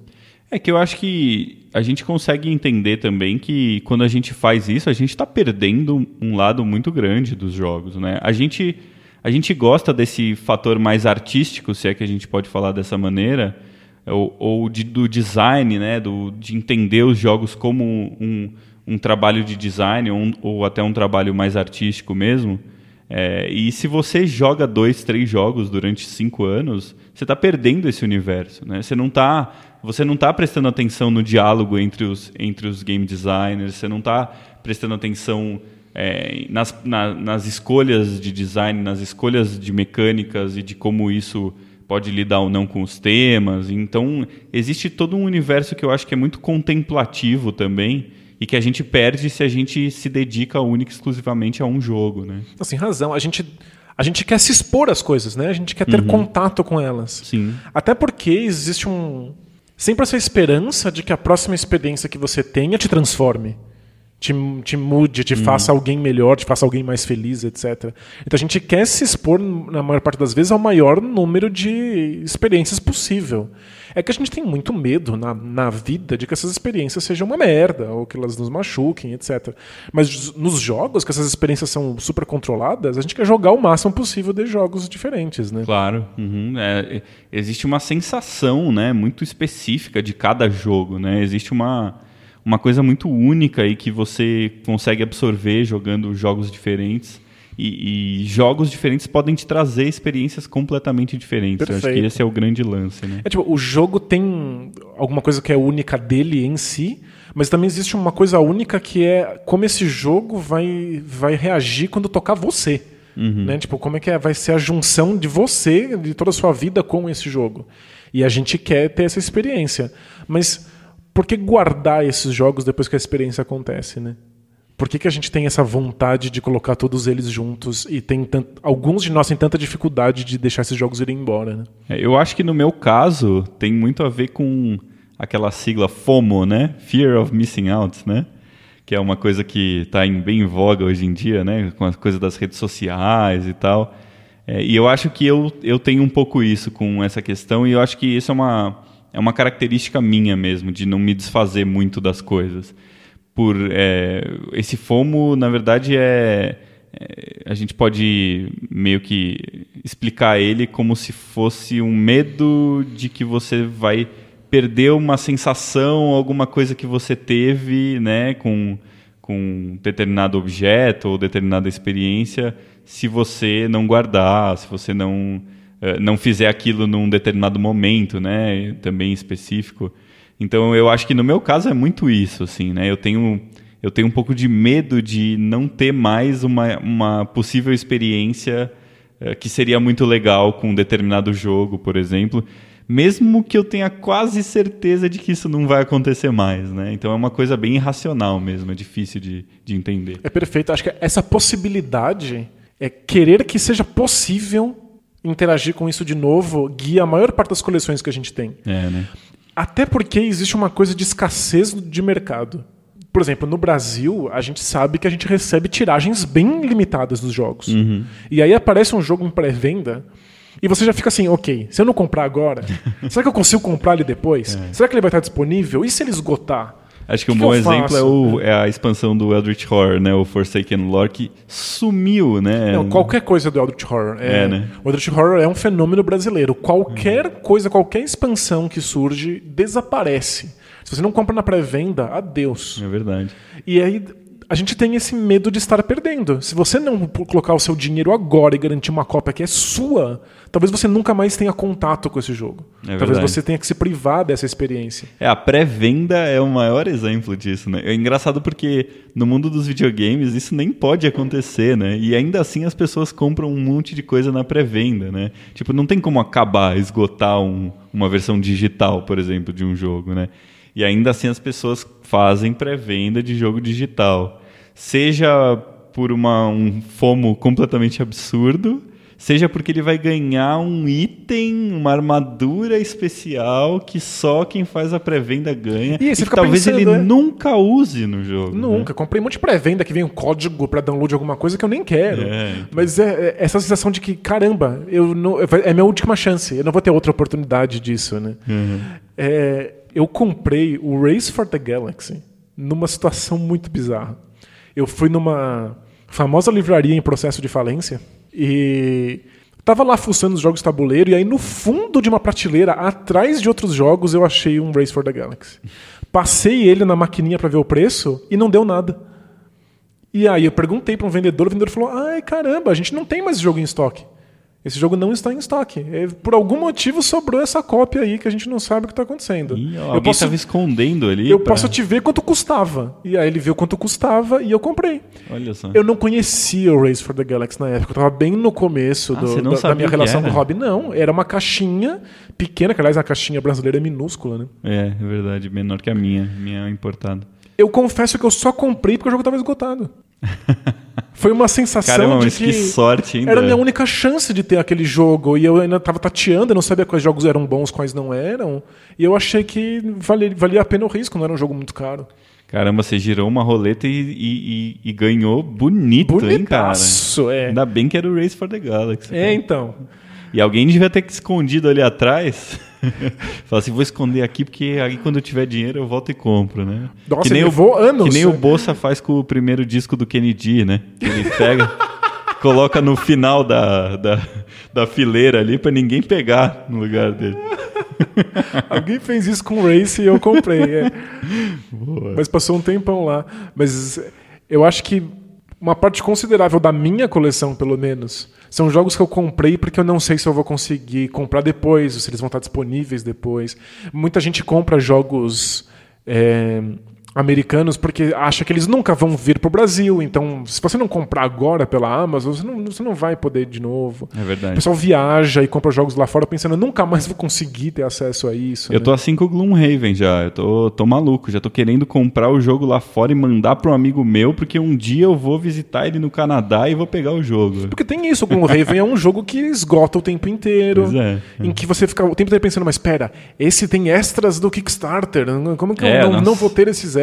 É que eu acho que a gente consegue entender também que quando a gente faz isso, a gente está perdendo um lado muito grande dos jogos, né? A gente, a gente gosta desse fator mais artístico, se é que a gente pode falar dessa maneira, ou, ou de- do design, né? Do, de entender os jogos como um, um trabalho de design ou, um- ou até um trabalho mais artístico mesmo. É, e se você joga dois, três jogos durante cinco anos, você está perdendo esse universo, né? Você não está, você não tá prestando atenção no diálogo entre os, entre os game designers, você não está prestando atenção é, nas, na- nas escolhas de design, nas escolhas de mecânicas e de como isso pode lidar ou não com os temas. Então, existe todo um universo que eu acho que é muito contemplativo também e que a gente perde se a gente se dedica única e exclusivamente a um jogo, né? Assim, razão. A gente, a gente quer se expor às coisas, né? A gente quer ter contato com elas. Sim. Até porque existe um. Sempre essa esperança de que a próxima experiência que você tenha te transforme. Te, te mude, te faça alguém melhor, te faça alguém mais feliz, etc. Então a gente quer se expor, na maior parte das vezes, ao maior número de experiências possível. É que a gente tem muito medo na, na vida de que essas experiências sejam uma merda, ou que elas nos machuquem, etc. Mas nos jogos, que essas experiências são super controladas, a gente quer jogar o máximo possível de jogos diferentes, né? Claro. uhum, é, existe uma sensação né, muito específica de cada jogo. Né? Existe uma, uma coisa muito única aí que você consegue absorver jogando jogos diferentes. E, e jogos diferentes podem te trazer experiências completamente diferentes. Eu acho que Perfeito. esse é o grande lance. Né? É tipo, o jogo tem alguma coisa que é única dele em si, mas também existe uma coisa única que é como esse jogo vai, vai reagir quando tocar você. Né? Tipo, como é que é? vai ser a junção de você, de toda a sua vida com esse jogo. E a gente quer ter essa experiência. Mas por que guardar esses jogos depois que a experiência acontece, né? Por que, que a gente tem essa vontade de colocar todos eles juntos e tem alguns de nós têm tanta dificuldade de deixar esses jogos irem embora, né? É, eu acho que no meu caso tem muito a ver com aquela sigla FOMO, né? Fear of Missing Out, né? Que é uma coisa que está bem em voga hoje em dia, né? Com as coisas das redes sociais e tal. É, e eu acho que eu, eu tenho um pouco isso com essa questão e eu acho que isso é uma, é uma característica minha mesmo, de não me desfazer muito das coisas. Por é, esse FOMO, na verdade, é, é, a gente pode meio que explicar ele como se fosse um medo de que você vai perder uma sensação, alguma coisa que você teve, né, com com determinado objeto ou determinada experiência, se você não guardar, se você não não fizer aquilo num determinado momento, né, também específico. Então eu acho que no meu caso é muito isso, assim, né? Eu tenho eu tenho um pouco de medo de não ter mais uma, uma possível experiência uh, que seria muito legal com um determinado jogo, por exemplo, mesmo que eu tenha quase certeza de que isso não vai acontecer mais, né? Então é uma coisa bem irracional mesmo, é difícil de, de entender. É perfeito. Acho que essa possibilidade é querer que seja possível interagir com isso de novo guia a maior parte das coleções que a gente tem. É, né? Até porque existe uma coisa de escassez de mercado. Por exemplo, no Brasil, a gente sabe que a gente recebe tiragens bem limitadas dos jogos. Uhum. E aí aparece um jogo em pré-venda e você já fica assim, ok, se eu não comprar agora, será que eu consigo comprar ele depois? É. Será que ele vai estar disponível? E se ele esgotar? Acho que, que um bom exemplo é, o, é, a expansão do Eldritch Horror, né? O Forsaken Lore, que sumiu, né? Não, qualquer coisa do Eldritch Horror. É, é né? O Eldritch Horror é um fenômeno brasileiro. Qualquer uhum. coisa, qualquer expansão que surge, desaparece. Se você não compra na pré-venda, adeus. É verdade. E aí a gente tem esse medo de estar perdendo. Se você não colocar o seu dinheiro agora e garantir uma cópia que é sua, talvez você nunca mais tenha contato com esse jogo. É talvez você tenha que se privar dessa experiência. É, a pré-venda é o maior exemplo disso, né? É engraçado porque no mundo dos videogames isso nem pode acontecer, né? E ainda assim as pessoas compram um monte de coisa na pré-venda, né? Tipo, não tem como acabar, esgotar um, uma versão digital, por exemplo, de um jogo, né? E ainda assim as pessoas fazem pré-venda de jogo digital seja por uma, um FOMO completamente absurdo, seja porque ele vai ganhar um item, uma armadura especial que só quem faz a pré-venda ganha e, e talvez pensando, ele é? nunca use no jogo. Nunca. Né? Comprei um monte de pré-venda que vem um código para download de alguma coisa que eu nem quero. É, então. Mas é, é, essa sensação de que, caramba, eu não, é minha última chance, eu não vou ter outra oportunidade disso. Né? Uhum. É, eu comprei o Race for the Galaxy numa situação muito bizarra. Eu fui numa famosa livraria em processo de falência e tava lá fuçando os jogos de tabuleiro e aí no fundo de uma prateleira, atrás de outros jogos, eu achei um Race for the Galaxy. Passei ele na maquininha para ver o preço e não deu nada. E aí eu perguntei para um vendedor, o vendedor falou: "Ai, caramba, a gente não tem mais jogo em estoque". Esse jogo não está em estoque. É, por algum motivo sobrou essa cópia aí que a gente não sabe o que está acontecendo. Ih, ó, eu alguém estava escondendo ali. Eu pra... posso te ver quanto custava. E aí ele viu quanto custava e eu comprei. Olha só. Eu não conhecia o Race for the Galaxy na época. Eu estava bem no começo ah, do, da, da, minha relação com o Hobby. Não, era uma caixinha pequena, que aliás a caixinha brasileira é minúscula, né? É, é verdade. Menor que a minha. Minha é importada. Eu confesso que eu só comprei porque o jogo estava esgotado. Foi uma sensação Caramba, de que, que sorte ainda. era a minha única chance de ter aquele jogo. E eu ainda estava tateando, eu não sabia quais jogos eram bons, quais não eram. E eu achei que valia, valia a pena o risco, não era um jogo muito caro. Caramba, você girou uma roleta e, e, e ganhou bonito, Bonitaço, hein, cara? é. Ainda bem que era o Race for the Galaxy. É, então. E alguém devia ter escondido ali atrás. Fala assim, vou esconder aqui porque aí quando eu tiver dinheiro eu volto e compro, né? Nossa, que nem levou o, anos. Que nem o Bolsa faz com o primeiro disco do Kennedy, né? Que ele pega, coloca no final da, da, da fileira ali para ninguém pegar no lugar dele. Alguém fez isso com o Race e eu comprei. É. Mas passou um tempão lá. Mas eu acho que uma parte considerável da minha coleção, pelo menos, são jogos que eu comprei porque eu não sei se eu vou conseguir comprar depois, se eles vão estar disponíveis depois. Muita gente compra jogos. É, americanos porque acha que eles nunca vão vir para o Brasil. Então, se você não comprar agora pela Amazon, você não, você não vai poder de novo. É verdade. O pessoal viaja e compra jogos lá fora pensando, nunca mais vou conseguir ter acesso a isso. Eu né? tô assim com o Gloomhaven já. Eu tô, tô maluco. Já tô querendo comprar o jogo lá fora e mandar para um amigo meu, porque um dia eu vou visitar ele no Canadá e vou pegar o jogo. Porque tem isso. O Gloomhaven é um jogo que esgota o tempo inteiro. Pois é, é. Em que você fica o tempo inteiro pensando, mas espera, esse tem extras do Kickstarter. Como que é, eu não, não vou ter esses extras.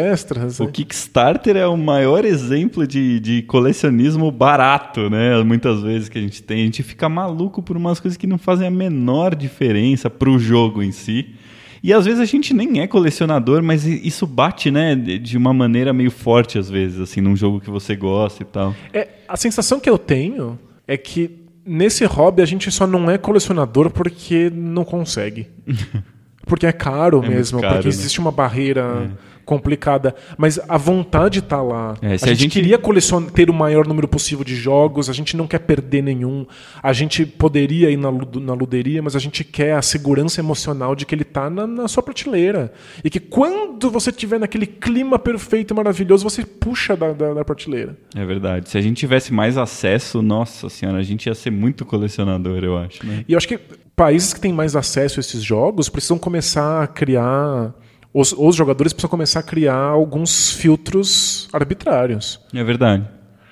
O Kickstarter é o maior exemplo de, de colecionismo barato, né? Muitas vezes que a gente tem. A gente fica maluco por umas coisas que não fazem a menor diferença para o jogo em si. E às vezes a gente nem é colecionador, mas isso bate, né, de uma maneira meio forte às vezes, assim, num jogo que você gosta e tal. É, a sensação que eu tenho é que nesse hobby a gente só não é colecionador porque não consegue. porque é caro É mesmo, caro, porque né? existe uma barreira complicada, mas a vontade tá lá. É, a, se a gente gente- queria colecionar, ter o maior número possível de jogos, a gente não quer perder nenhum, a gente poderia ir na, na luderia, mas a gente quer a segurança emocional de que ele tá na, na sua prateleira. E que quando você estiver naquele clima perfeito e maravilhoso, você puxa da, da, da prateleira. É verdade. Se a gente tivesse mais acesso, nossa senhora, a gente ia ser muito colecionador, eu acho, né? E eu acho que países que têm mais acesso a esses jogos precisam começar a criar. Os, os jogadores precisam começar a criar alguns filtros arbitrários. É verdade.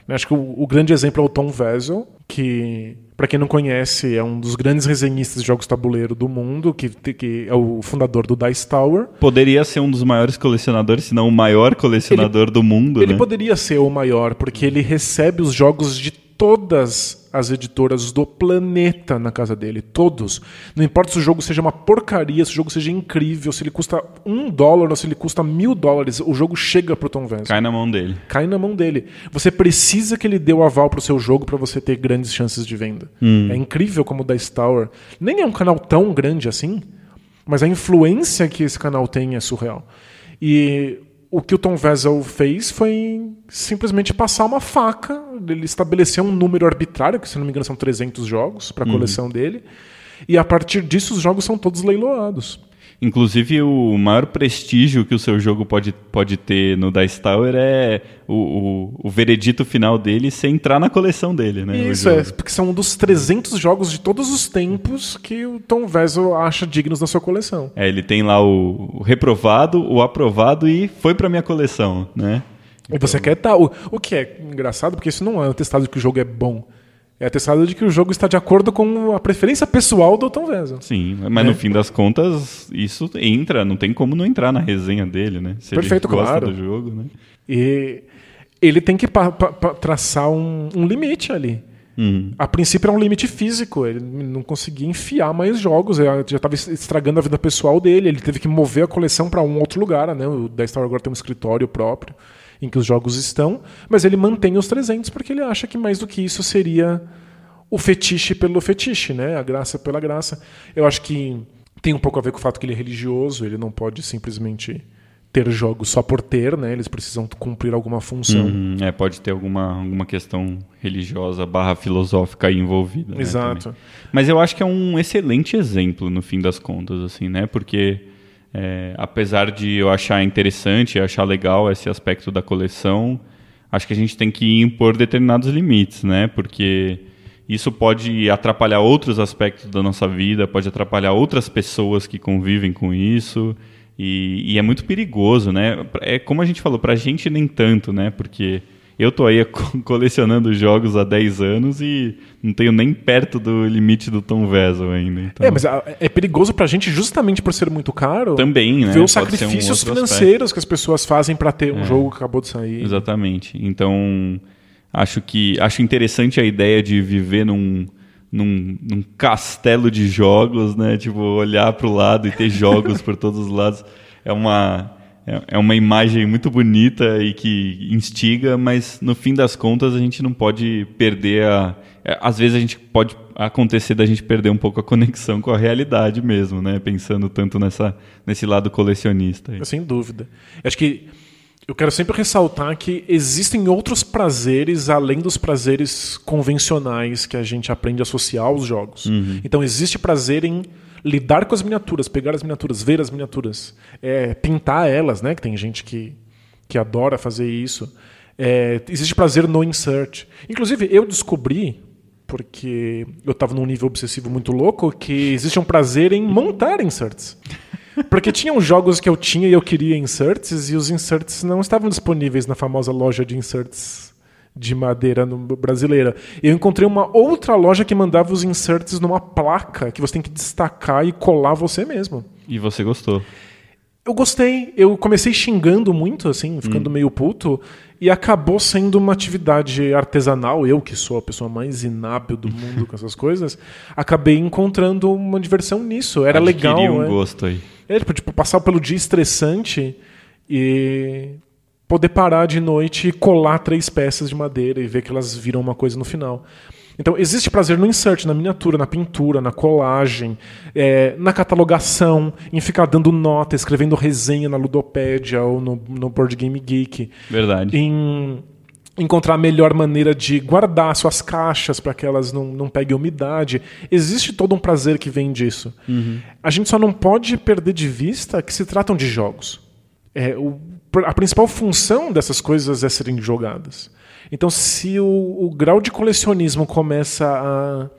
Acho que o, o grande exemplo é o Tom Vessel, que, para quem não conhece, é um dos grandes resenhistas de jogos tabuleiro do mundo, que, que é o fundador do Dice Tower. Poderia ser um dos maiores colecionadores, se não o maior colecionador do mundo, Ele né? poderia ser o maior, porque ele recebe os jogos de todas as editoras do planeta na casa dele. Todos. Não importa se o jogo seja uma porcaria, se o jogo seja incrível, se ele custa um dólar ou se ele custa mil dólares, o jogo chega pro Tom Vance. Cai na mão dele. Cai na mão dele. Você precisa que ele dê o aval pro seu jogo para você ter grandes chances de venda. É incrível como o Dice Tower. Nem é um canal tão grande assim, mas a influência que esse canal tem é surreal. E o que o Tom Vessel fez foi simplesmente passar uma faca. Ele estabeleceu um número arbitrário, que se não me engano são 300 jogos para a coleção dele. E a partir disso os jogos são todos leiloados. Inclusive, o maior prestígio que o seu jogo pode, pode ter no Dice Tower é o, o, o veredito final dele ser entrar na coleção dele, né? Isso, é, porque são um dos 300 jogos de todos os tempos que o Tom Vessel acha dignos da sua coleção. É, ele tem lá o, o reprovado, o aprovado e foi pra minha coleção, né? E você quer estar. O, o que é engraçado, porque isso não é um atestado de que o jogo é bom. É atestado de que o jogo está de acordo com a preferência pessoal do Tom Vessel. Sim, mas no fim das contas, isso entra, não tem como não entrar na resenha dele, né? Se Perfeito, ele gosta claro. do jogo, né? E ele tem que traçar um, um limite ali. Uhum. A princípio era um limite físico, ele não conseguia enfiar mais jogos, já estava estragando a vida pessoal dele, ele teve que mover a coleção para um outro lugar, né? O Dice Tower agora tem um escritório próprio em que os jogos estão, mas ele mantém os 300 porque ele acha que mais do que isso seria o fetiche pelo fetiche, né? A graça pela graça. Eu acho que tem um pouco a ver com o fato que ele é religioso, ele não pode simplesmente ter jogos só por ter, né? Eles precisam cumprir alguma função. Uhum, é, pode ter alguma, alguma questão religiosa barra filosófica aí envolvida. né, Exato. também. Mas eu acho que é um excelente exemplo, no fim das contas, assim, né? Porque é, apesar de eu achar interessante, achar legal esse aspecto da coleção, acho que a gente tem que impor determinados limites, né? Porque isso pode atrapalhar outros aspectos da nossa vida, pode atrapalhar outras pessoas que convivem com isso. E, e é muito perigoso, né? É como a gente falou, pra gente nem tanto, né? Porque eu tô aí co- colecionando jogos há 10 anos e não tenho nem perto do limite do Tom Vessel ainda. Então, É, mas a- é perigoso pra gente justamente por ser muito caro. Também, né? Ver os Pode ser um sacrifícios outro aspecto. financeiros que as pessoas fazem pra ter um jogo que acabou de sair. Exatamente. Então, acho que acho interessante a ideia de viver num, num, num castelo de jogos, né? Tipo, olhar para o lado e ter jogos por todos os lados. É uma, é, é uma imagem muito bonita e que instiga, mas no fim das contas a gente não pode perder a. é, Às vezes a gente pode acontecer da gente perder um pouco a conexão com a realidade mesmo, né? Pensando tanto nessa, nesse lado colecionista. aí. Sem dúvida. Acho que eu quero sempre ressaltar que existem outros prazeres além dos prazeres convencionais que a gente aprende a associar aos jogos. Então existe prazer em lidar com as miniaturas, pegar as miniaturas, ver as miniaturas, é, pintar elas, né? Que tem gente que, que adora fazer isso. É, existe prazer no insert. Inclusive, eu descobri, porque eu estava num nível obsessivo muito louco, que existe um prazer em montar inserts. Porque tinham jogos que eu tinha e eu queria inserts, e os inserts não estavam disponíveis na famosa loja de inserts de madeira no- brasileira. Eu encontrei uma outra loja que mandava os inserts numa placa que você tem que destacar e colar você mesmo. E você gostou? Eu gostei. Eu comecei xingando muito, assim, ficando meio puto, e acabou sendo uma atividade artesanal. Eu, que sou a pessoa mais inábil do mundo com essas coisas, acabei encontrando uma diversão nisso. Era Adquiri legal. um é. gosto aí. É, tipo, tipo, passar pelo dia estressante e poder parar de noite e colar três peças de madeira e ver que elas viram uma coisa no final. Então, existe prazer no insert, na miniatura, na pintura, na colagem, é, na catalogação, em ficar dando nota, escrevendo resenha na Ludopédia ou no, no Board Game Geek. Verdade. Em encontrar a melhor maneira de guardar suas caixas para que elas não, não peguem umidade. Existe todo um prazer que vem disso. Uhum. A gente só não pode perder de vista que se tratam de jogos. É, o, a principal função dessas coisas é serem jogadas. Então, se o, o grau de colecionismo começa a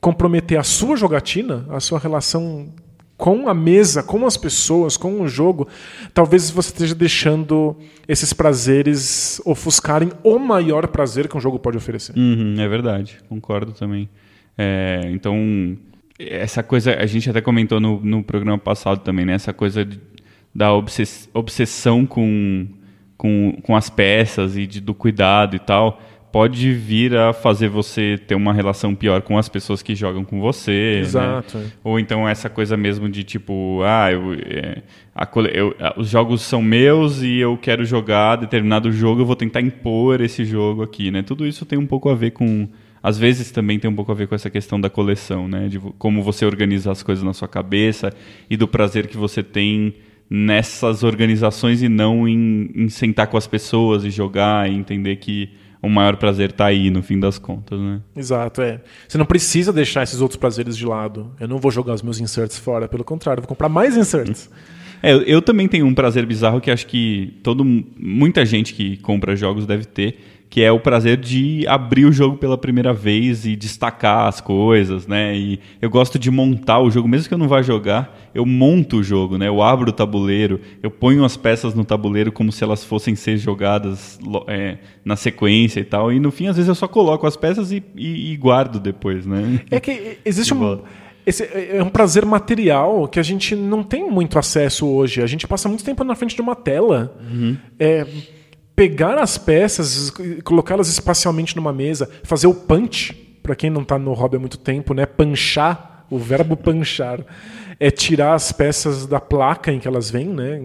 comprometer a sua jogatina, a sua relação com a mesa, com as pessoas, com o jogo, talvez você esteja deixando esses prazeres ofuscarem o maior prazer que um jogo pode oferecer. Uhum, é verdade, concordo também. É, então, essa coisa, a gente até comentou no, no programa passado também, né? Essa coisa de, da obsess, obsessão com, com, com as peças e de, do cuidado e tal pode vir a fazer você ter uma relação pior com as pessoas que jogam com você. Né? Exato. Né? Ou então essa coisa mesmo de tipo, ah, eu, é, a, eu, os jogos são meus e eu quero jogar determinado jogo, eu vou tentar impor esse jogo aqui, né? Tudo isso tem um pouco a ver com às vezes também tem um pouco a ver com essa questão da coleção, né? De como você organiza as coisas na sua cabeça e do prazer que você tem nessas organizações e não em, em sentar com as pessoas e jogar e entender que o maior prazer está aí, no fim das contas, né? Exato, é. Você não precisa deixar esses outros prazeres de lado. Eu não vou jogar os meus inserts fora, pelo contrário, vou comprar mais inserts. É, eu também tenho um prazer bizarro que acho que todo, muita gente que compra jogos deve ter, que é o prazer de abrir o jogo pela primeira vez e destacar as coisas, né? E eu gosto de montar o jogo, mesmo que eu não vá jogar, eu monto o jogo, né? Eu abro o tabuleiro, eu ponho as peças no tabuleiro como se elas fossem ser jogadas é, na sequência e tal. E no fim, às vezes, eu só coloco as peças e, e, e guardo depois, né? É que existe um. Esse é um prazer material que a gente não tem muito acesso hoje. A gente passa muito tempo na frente de uma tela. Uhum. É, pegar as peças, colocá-las espacialmente numa mesa, fazer o punch, para quem não está no hobby há muito tempo, né? Panchar, o verbo panchar, é tirar as peças da placa em que elas vêm, né?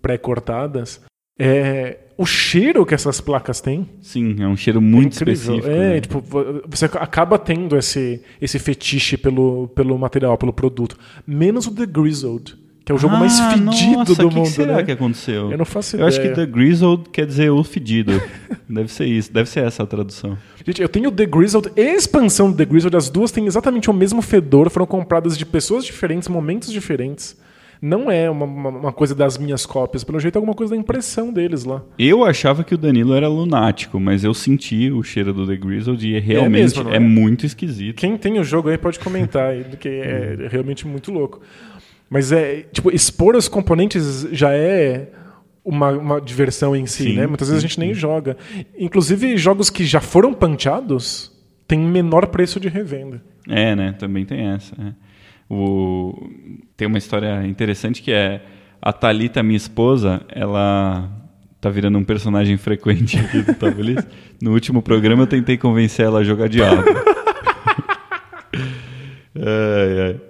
pré-cortadas. É, o cheiro que essas placas têm. Sim, é um cheiro muito é específico. É, né? tipo, você acaba tendo esse, esse fetiche pelo, pelo material, pelo produto. Menos o The Grizzled que é o jogo ah, mais fedido nossa, do que mundo. O que será né? que aconteceu? Eu não faço ideia. Eu acho que The Grizzled quer dizer o fedido. deve ser isso, deve ser essa a tradução. Gente, eu tenho The Grizzled e a expansão do The Grizzled, as duas têm exatamente o mesmo fedor, foram compradas de pessoas diferentes, momentos diferentes. Não é uma, uma, uma, coisa das minhas cópias, pelo jeito é alguma coisa da impressão deles lá. Eu achava que o Danilo era lunático, mas eu senti o cheiro do The Grizzled e realmente é, mesmo, é, é muito esquisito. Quem tem o jogo aí pode comentar, porque é realmente muito louco. Mas é, tipo, expor os componentes já é uma, uma diversão em si, sim, né? Muitas sim, vezes a gente nem joga. Inclusive, jogos que já foram panteados têm menor preço de revenda. É, né? Também tem essa. É. O... Tem uma história interessante que é a Thalita, minha esposa, ela tá virando um personagem frequente aqui do Tabulis. No último programa eu tentei convencer ela a jogar Diablo. ai, ai.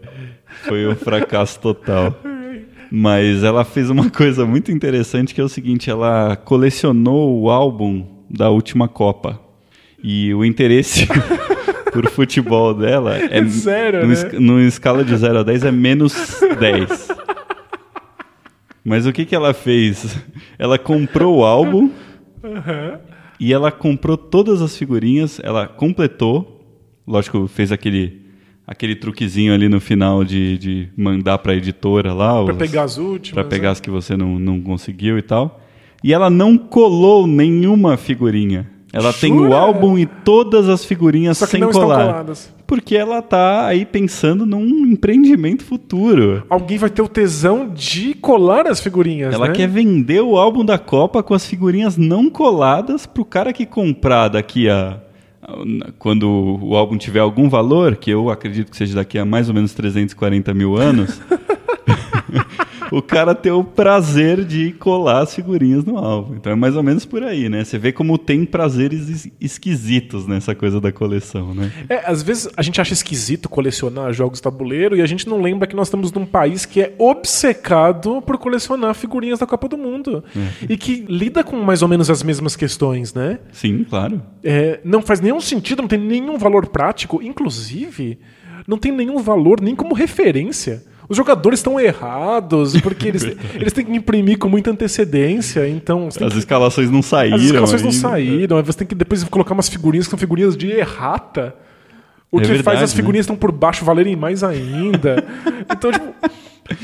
Foi um fracasso total. Mas ela fez uma coisa muito interessante que é o seguinte, ela colecionou o álbum da última Copa. E o interesse por futebol dela é Zero, no, né? no escala de 0 a 10 é menos 10. Mas o que, que ela fez? Ela comprou o álbum uhum. e ela comprou todas as figurinhas, ela completou, lógico, fez aquele aquele truquezinho ali no final de, de mandar para a editora lá. Para pegar as últimas. Para pegar é. as que você não, não conseguiu e tal. E ela não colou nenhuma figurinha. Ela Jura? tem o álbum e todas as figurinhas Só que sem não colar. Estão coladas. Porque ela tá aí pensando num empreendimento futuro. Alguém vai ter o tesão de colar as figurinhas, Ela né? quer vender o álbum da Copa com as figurinhas não coladas pro cara que comprar daqui a quando o álbum tiver algum valor, que eu acredito que seja daqui a mais ou menos 340 mil anos, o cara ter o prazer de colar as figurinhas no álbum. Então é mais ou menos por aí, né? Você vê como tem prazeres esquisitos nessa coisa da coleção, né? É, às vezes a gente acha esquisito colecionar jogos tabuleiro e a gente não lembra que nós estamos num país que é obcecado por colecionar figurinhas da Copa do Mundo. É. E que lida com mais ou menos as mesmas questões, né? Sim, claro. É, não faz nenhum sentido, não tem nenhum valor prático, inclusive não tem nenhum valor nem como referência. Os jogadores estão errados, porque eles, eles têm que imprimir com muita antecedência, então... As que... escalações não saíram. As escalações ainda. não saíram, aí você tem que depois colocar umas figurinhas que são figurinhas de errata. O é que verdade, faz as figurinhas né? estão por baixo valerem mais ainda. então, tipo,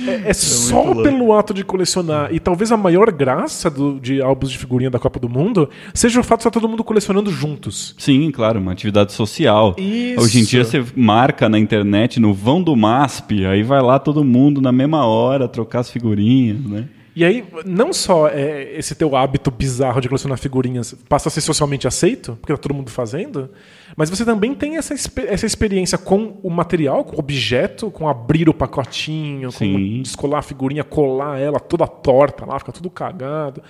é, é, é só pelo ato de colecionar. E talvez a maior graça do, de álbuns de figurinha da Copa do Mundo seja o fato de estar todo mundo colecionando juntos. Sim, claro, uma atividade social. Isso. Hoje em dia você marca na internet, no vão do MASP, aí vai lá todo mundo na mesma hora trocar as figurinhas, né? E aí, não só é, esse teu hábito bizarro de colecionar figurinhas passa a ser socialmente aceito, porque tá todo mundo fazendo, mas você também tem essa, essa experiência com o material, com o objeto, com abrir o pacotinho, Sim. com descolar a figurinha, colar ela toda torta lá, fica tudo cagado.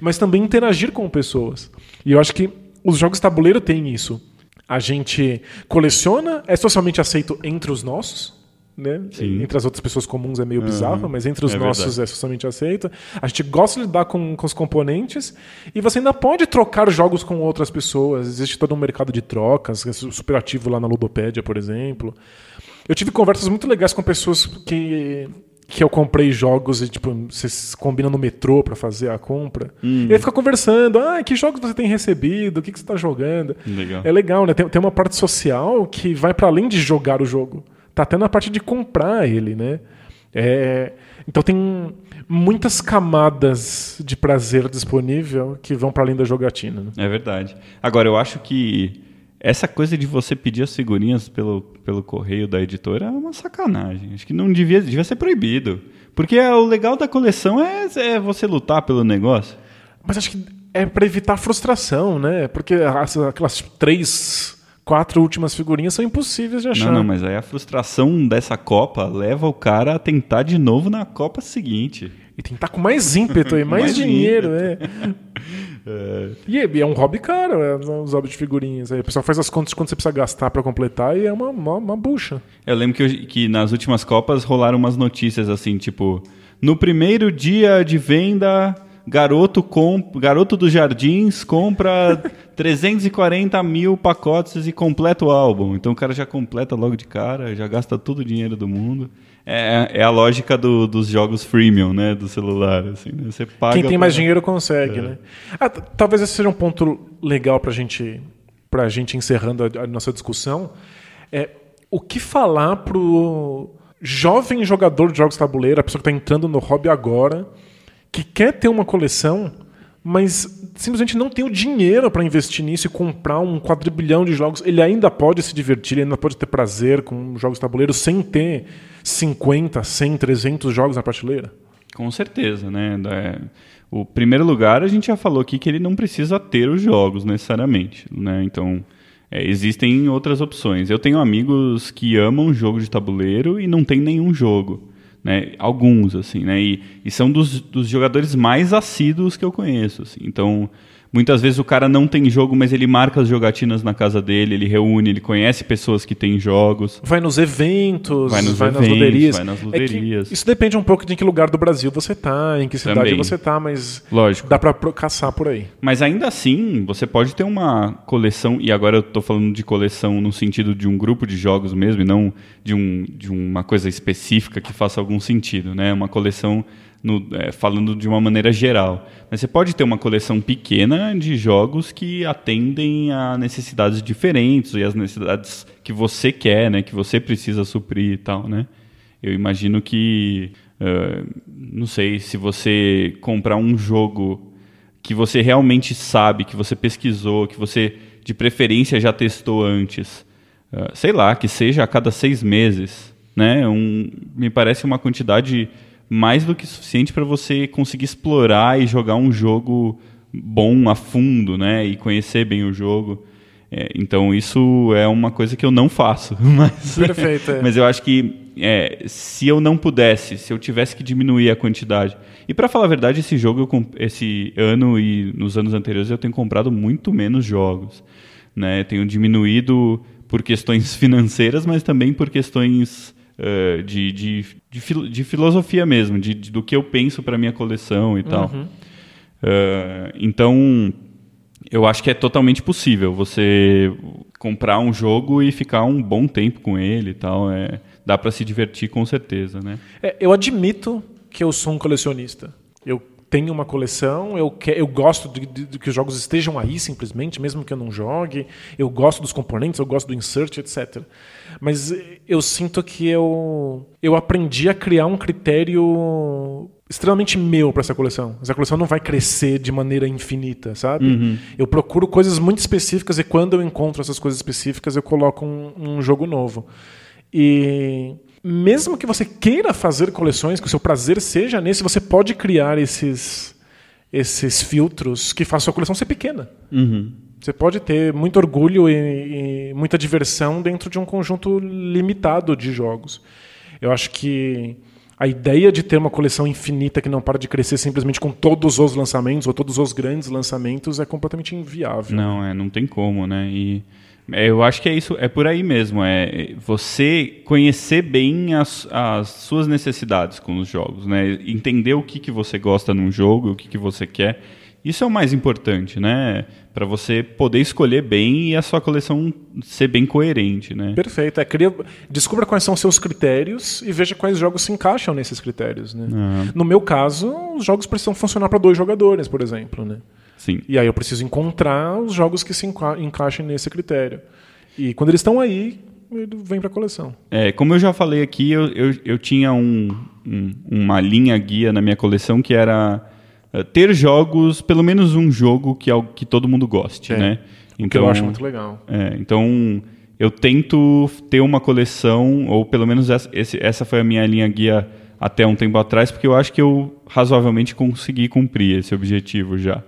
Mas também interagir com pessoas. E eu acho que os jogos tabuleiro têm isso. A gente coleciona, é socialmente aceito entre os nossos, né? Entre as outras pessoas comuns é meio uhum. bizarro, mas entre os é nossos verdade. é socialmente aceito. A gente gosta de lidar com, com os componentes e você ainda pode trocar jogos com outras pessoas. Existe todo um mercado de trocas, é super ativo lá na Ludopédia, por exemplo. Eu tive conversas muito legais com pessoas que que eu comprei jogos e tipo vocês combinam no metrô para fazer a compra. Hum. E aí fica conversando, ah, que jogos você tem recebido, o que, que você está jogando. Legal. É legal, né? Tem, tem uma parte social que vai para além de jogar o jogo tá até na parte de comprar ele, né? É, então tem muitas camadas de prazer disponível que vão para além da jogatina. Né? É verdade. Agora, eu acho que essa coisa de você pedir as figurinhas pelo, pelo correio da editora é uma sacanagem. Acho que não devia, devia ser proibido. Porque o legal da coleção é, é você lutar pelo negócio. Mas acho que é para evitar frustração, né? Porque aquelas três quatro últimas figurinhas são impossíveis de achar. Não, não, mas aí a frustração dessa Copa leva o cara a tentar de novo na Copa seguinte. E tentar com mais ímpeto e mais, mais dinheiro, é. é. E é, é um hobby caro, é, os hobbies de figurinhas. Aí o pessoal faz as contas de quanto você precisa gastar para completar e é uma, uma, uma, bucha. Eu lembro que, eu, que nas últimas Copas rolaram umas notícias assim, tipo, no primeiro dia de venda garoto, comp... garoto dos Jardins compra 340 mil pacotes e completa o álbum. Então o cara já completa logo de cara, já gasta todo o dinheiro do mundo. É, é a lógica do, dos jogos freemium, né? Do celular. Assim, né? Você paga Quem tem pra... mais dinheiro consegue, é. né? Ah, talvez esse seja um ponto legal para gente, a gente encerrando a, a nossa discussão. É, o que falar pro jovem jogador de jogos tabuleiro, a pessoa que está entrando no hobby agora que quer ter uma coleção, mas simplesmente não tem o dinheiro para investir nisso e comprar um quadrilhão de jogos. Ele ainda pode se divertir, ele ainda pode ter prazer com jogos tabuleiros sem ter 50, 100, 300 jogos na prateleira? Com certeza, né? É, o primeiro lugar, a gente já falou aqui que ele não precisa ter os jogos necessariamente, né? Então, é, existem outras opções. Eu tenho amigos que amam jogo de tabuleiro e não tem nenhum jogo né? Alguns, assim, né? E, e são dos, dos jogadores mais assíduos que eu conheço, assim. Então, Muitas vezes o cara não tem jogo, mas ele marca as jogatinas na casa dele, ele reúne, ele conhece pessoas que têm jogos. Vai nos eventos, vai, nos vai eventos, nas luderias. Vai nas luderias. É isso depende um pouco de em que lugar do Brasil você tá, em que cidade Também. você tá, mas Lógico. dá para caçar por aí. Mas ainda assim, você pode ter uma coleção, e agora eu estou falando de coleção no sentido de um grupo de jogos mesmo, e não de, um, de uma coisa específica que faça algum sentido, né? Uma coleção no, é, falando de uma maneira geral. Mas você pode ter uma coleção pequena de jogos que atendem a necessidades diferentes e as necessidades que você quer, né, que você precisa suprir e tal, né? Eu imagino que, uh, não sei, se você comprar um jogo que você realmente sabe, que você pesquisou, que você de preferência já testou antes, sei lá, que seja a cada seis meses, né? Um, me parece uma quantidade mais do que suficiente para você conseguir explorar e jogar um jogo bom a fundo, né? E conhecer bem o jogo. É, então isso é uma coisa que eu não faço. Mas, Perfeito. É. mas eu acho que é, se eu não pudesse, se eu tivesse que diminuir a quantidade. E para falar a verdade, esse jogo, eu, esse ano e nos anos anteriores, eu tenho comprado muito menos jogos. Né? Tenho diminuído por questões financeiras, mas também por questões uh, de, de, de, fil de, filosofia mesmo, de, de, do que eu penso para minha coleção e tal. Uhum. Uh, então eu acho que é totalmente possível você comprar um jogo e ficar um bom tempo com ele e tal. É, dá para se divertir com certeza, né? É, eu admito que eu sou um colecionista. Eu tenho uma coleção, eu, que, eu gosto de, de, de, que os jogos estejam aí simplesmente, mesmo que eu não jogue. Eu gosto dos componentes, eu gosto do insert, etc. Mas eu sinto que eu, eu aprendi a criar um critério extremamente meu para essa coleção. Essa coleção não vai crescer de maneira infinita, sabe? Uhum. Eu procuro coisas muito específicas e quando eu encontro essas coisas específicas eu coloco um, um jogo novo. E mesmo que você queira fazer coleções, que o seu prazer seja nesse, você pode criar esses esses filtros que façam a sua coleção ser pequena. Uhum. Você pode ter muito orgulho e, e muita diversão dentro de um conjunto limitado de jogos. Eu acho que a ideia de ter uma coleção infinita que não para de crescer simplesmente com todos os lançamentos ou todos os grandes lançamentos é completamente inviável. Não, é, não tem como, né? E eu acho que é isso, é por aí mesmo, é você conhecer bem as, as suas necessidades com os jogos, né? Entender o que, que você gosta num jogo, o que, que você quer. Isso é o mais importante, né? Para você poder escolher bem e a sua coleção ser bem coerente, né? Perfeito. É, cria... Descubra quais são os seus critérios e veja quais jogos se encaixam nesses critérios, né? Uhum. No meu caso, os jogos precisam funcionar para dois jogadores, por exemplo, né? Sim. E aí eu preciso encontrar os jogos que se enca encaixem nesse critério. E quando eles estão aí, ele vem para a coleção. É, como eu já falei aqui, eu, eu, eu tinha um, um, uma linha guia na minha coleção que era ter jogos, pelo menos um jogo que, que todo mundo goste, é, né? Então, eu acho muito legal. É, então, eu tento ter uma coleção, ou pelo menos essa, esse, essa foi a minha linha guia até um tempo atrás, porque eu acho que eu razoavelmente consegui cumprir esse objetivo já.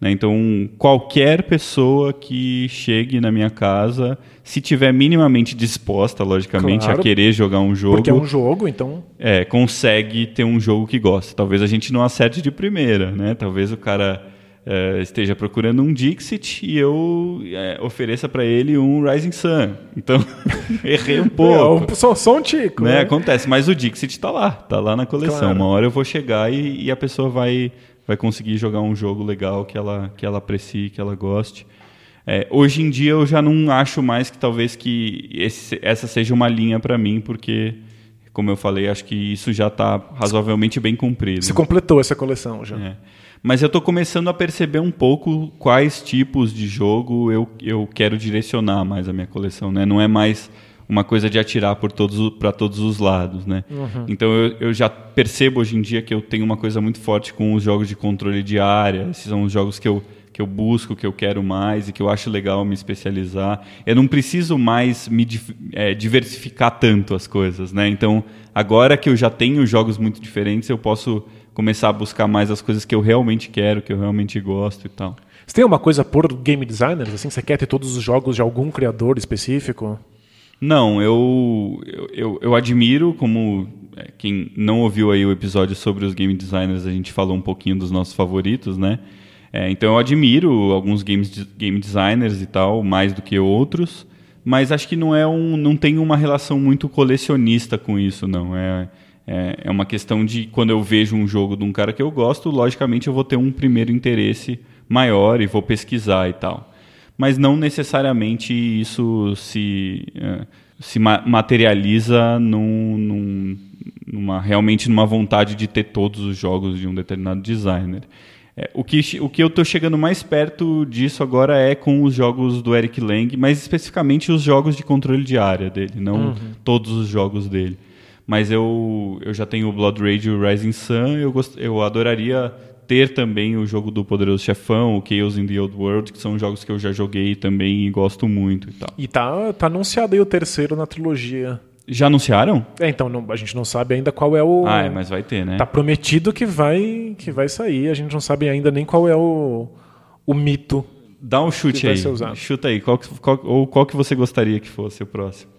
Né? Então, qualquer pessoa que chegue na minha casa, se tiver minimamente disposta, logicamente, Claro, a querer jogar um jogo, Porque é um jogo, então. é, consegue ter um jogo que gosta. Talvez a gente não acerte de primeira, né? Talvez o cara é, esteja procurando um Dixit e eu é, ofereça para ele um Rising Sun. Então, errei um pouco. É, só, só um tico. Né? Né? Acontece, mas o Dixit tá lá, tá lá na coleção. Claro. Uma hora eu vou chegar e, e a pessoa vai, vai conseguir jogar um jogo legal que ela, que ela aprecie, que ela goste. É, hoje em dia eu já não acho mais que talvez que esse, essa seja uma linha para mim, porque, como eu falei, acho que isso já está razoavelmente bem cumprido. Você completou essa coleção já. É. Mas eu estou começando a perceber um pouco quais tipos de jogo eu, eu quero direcionar mais a minha coleção. Né? Não é mais uma coisa de atirar por todos para todos os lados, né? Uhum. Então eu, eu já percebo hoje em dia que eu tenho uma coisa muito forte com os jogos de controle de área. Esses são os jogos que eu que eu busco, que eu quero mais e que eu acho legal me especializar. Eu não preciso mais me é, diversificar tanto as coisas, né? Então agora que eu já tenho jogos muito diferentes, eu posso começar a buscar mais as coisas que eu realmente quero, que eu realmente gosto e tal. Você tem uma coisa por game designers? Assim, você quer ter todos os jogos de algum criador específico? Não, eu, eu, eu admiro, como é, quem não ouviu aí o episódio sobre os game designers, a gente falou um pouquinho dos nossos favoritos, né? É, então eu admiro alguns games, game designers e tal, mais do que outros, mas acho que não é um, não tem uma relação muito colecionista com isso, não. É, é, é uma questão de quando eu vejo um jogo de um cara que eu gosto, logicamente eu vou ter um primeiro interesse maior e vou pesquisar e tal mas não necessariamente isso se, uh, se ma materializa num, num, numa, realmente numa vontade de ter todos os jogos de um determinado designer. É, o, que, o que eu estou chegando mais perto disso agora é com os jogos do Eric Lang, mas especificamente os jogos de controle de área dele, não Uhum. todos os jogos dele. Mas eu, eu já tenho o Blood Rage e o Rising Sun, eu, gost, eu adoraria ter também o jogo do Poderoso Chefão, o Chaos in the Old World, que são jogos que eu já joguei também e gosto muito e tal. E tá, tá anunciado aí o terceiro na trilogia. Já anunciaram? É, então não- a gente não sabe ainda qual é o. Ah, é, mas vai ter, né? Tá prometido que vai, que vai sair. A gente não sabe ainda nem qual é o, o mito Dá um chute aí. Chuta aí. Qual, qual- ou qual que você gostaria que fosse o próximo?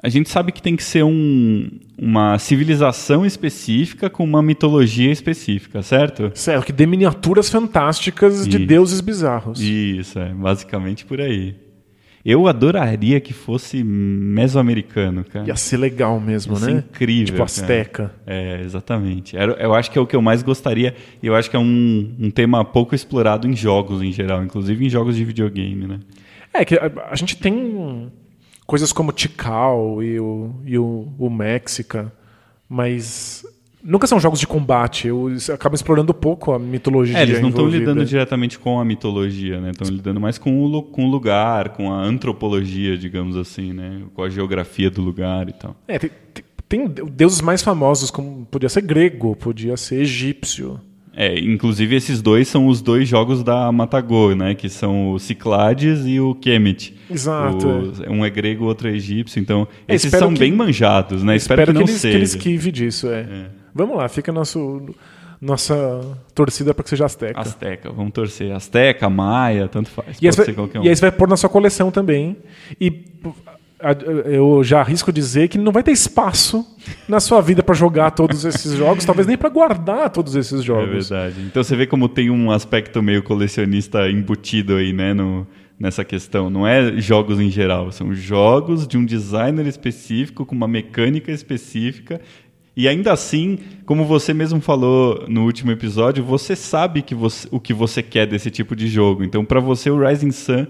A gente sabe que tem que ser um, uma civilização específica com uma mitologia específica, certo? Certo, que dê miniaturas fantásticas de Isso. deuses bizarros. Isso, é basicamente por aí. Eu adoraria que fosse mesoamericano, cara. Ia ser legal mesmo, Ia ser né? incrível, Tipo. Azteca. É, exatamente. Eu acho que é o que eu mais gostaria. E eu acho que é um, um tema pouco explorado em jogos em geral, inclusive em jogos de videogame, né? É, que a, a gente tem coisas como Tikal e o, e o, o Mexica, mas nunca são jogos de combate. Eles acabam explorando pouco a mitologia É, eles não estão lidando diretamente com a mitologia, né? Estão lidando mais com o, com o lugar, com a antropologia, digamos assim, né? Com a geografia do lugar e tal. É, tem, tem- tem deuses mais famosos, como podia ser grego, podia ser egípcio. É, inclusive esses dois são os dois jogos da Matagor, né? Que são o Cyclades e o Kemet. Exato, O- um é grego, o outro é egípcio. Então, É, esses espero são que- bem manjados, né? Espero, que não eles, seja. que eles esquive disso, é. Vamos lá, fica nosso, nossa torcida para que seja Azteca. Azteca, vamos torcer. Azteca, Maia, tanto faz. E aí, Pode você ser vai, qualquer um. e aí você vai pôr na sua coleção também. E eu já arrisco dizer que não vai ter espaço na sua vida para jogar todos esses jogos, talvez nem para guardar todos esses É jogos. verdade. Então você vê como tem um aspecto meio colecionista embutido aí, né, no, nessa questão. Não é jogos em geral, são jogos de um designer específico, com uma mecânica específica. E ainda assim, como você mesmo falou no último episódio, você sabe que você- o que você quer desse tipo de jogo. Então, para você, o Rising Sun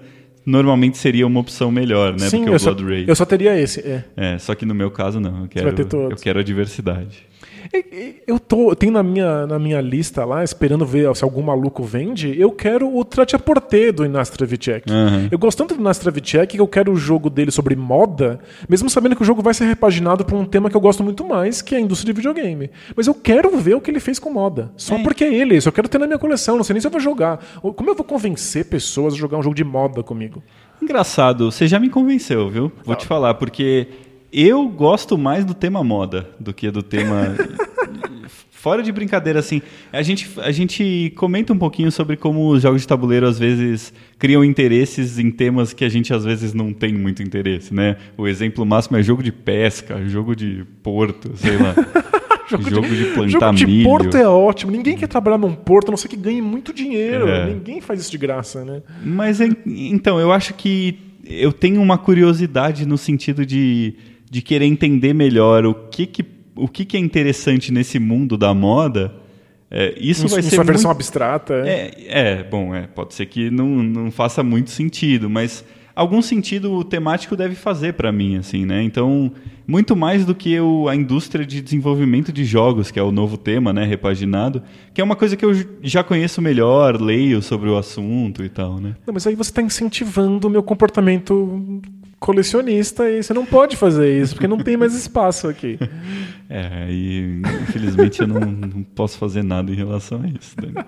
normalmente seria uma opção melhor, né, Sim, do que eu o só, Blood Rage. eu só teria esse. É. É, só que no meu caso não. Eu quero, eu quero a diversidade. Eu tô, eu tenho na minha, na minha lista lá, esperando ver se algum maluco vende, eu quero o Tratiaporte do Inastravicek. Aham. Eu gosto tanto do Inastravicek que eu quero o jogo dele sobre moda, mesmo sabendo que o jogo vai ser repaginado por um tema que eu gosto muito mais, que é a indústria de videogame. Mas eu quero ver o que ele fez com moda. Só É. porque é ele, isso eu quero ter na minha coleção, não sei nem se eu vou jogar. Como eu vou convencer pessoas a jogar um jogo de moda comigo? Engraçado, você já me convenceu, viu? Vou te falar, porque eu gosto mais do tema moda do que do tema. Fora de brincadeira, assim, a gente, a gente comenta um pouquinho sobre como os jogos de tabuleiro às vezes criam interesses em temas que a gente às vezes não tem muito interesse, né? O exemplo máximo é jogo de pesca, jogo de porto, sei lá. jogo, de, plantar jogo de milho. porto é ótimo. Ninguém quer trabalhar num porto, a não ser que ganhe muito dinheiro. É. Ninguém faz isso de graça, né? Mas en- então, eu acho que eu tenho uma curiosidade no sentido de, de querer entender melhor o que, que, o que, que é interessante nesse mundo da moda. É, isso vai ser sua versão muito- abstrata. é. é, é, bom, é, pode ser que não, não faça muito sentido, mas algum sentido o temático deve fazer para mim, assim, né? Então, muito mais do que o, a indústria de desenvolvimento de jogos, que é o novo tema, né, repaginado, que é uma coisa que eu já conheço melhor, leio sobre o assunto e tal, né? Não, mas aí você está incentivando o meu comportamento colecionista e você não pode fazer isso, porque não tem mais espaço aqui. É, e infelizmente eu não, não posso fazer nada em relação a isso. Dani.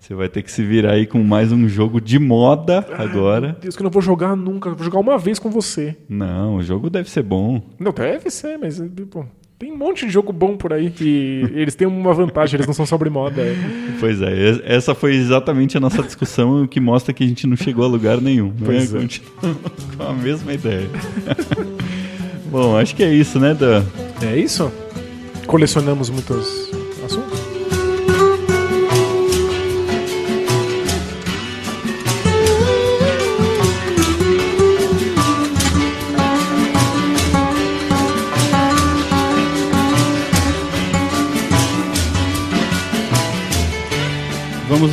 Você vai ter que se virar aí com mais um jogo de moda agora. Deus, que eu não vou jogar nunca, vou jogar uma vez com você. Não, o jogo deve ser bom. Não, deve ser, mas pô, tem um monte de jogo bom por aí que eles têm uma vantagem, eles não são sobre moda. é. Pois é, es- essa foi exatamente a nossa discussão, o que mostra que a gente não chegou a lugar nenhum. Né? Pois é. Continuamos com a mesma ideia. Bom, acho que é isso, né, Dan? É isso? Colecionamos muitos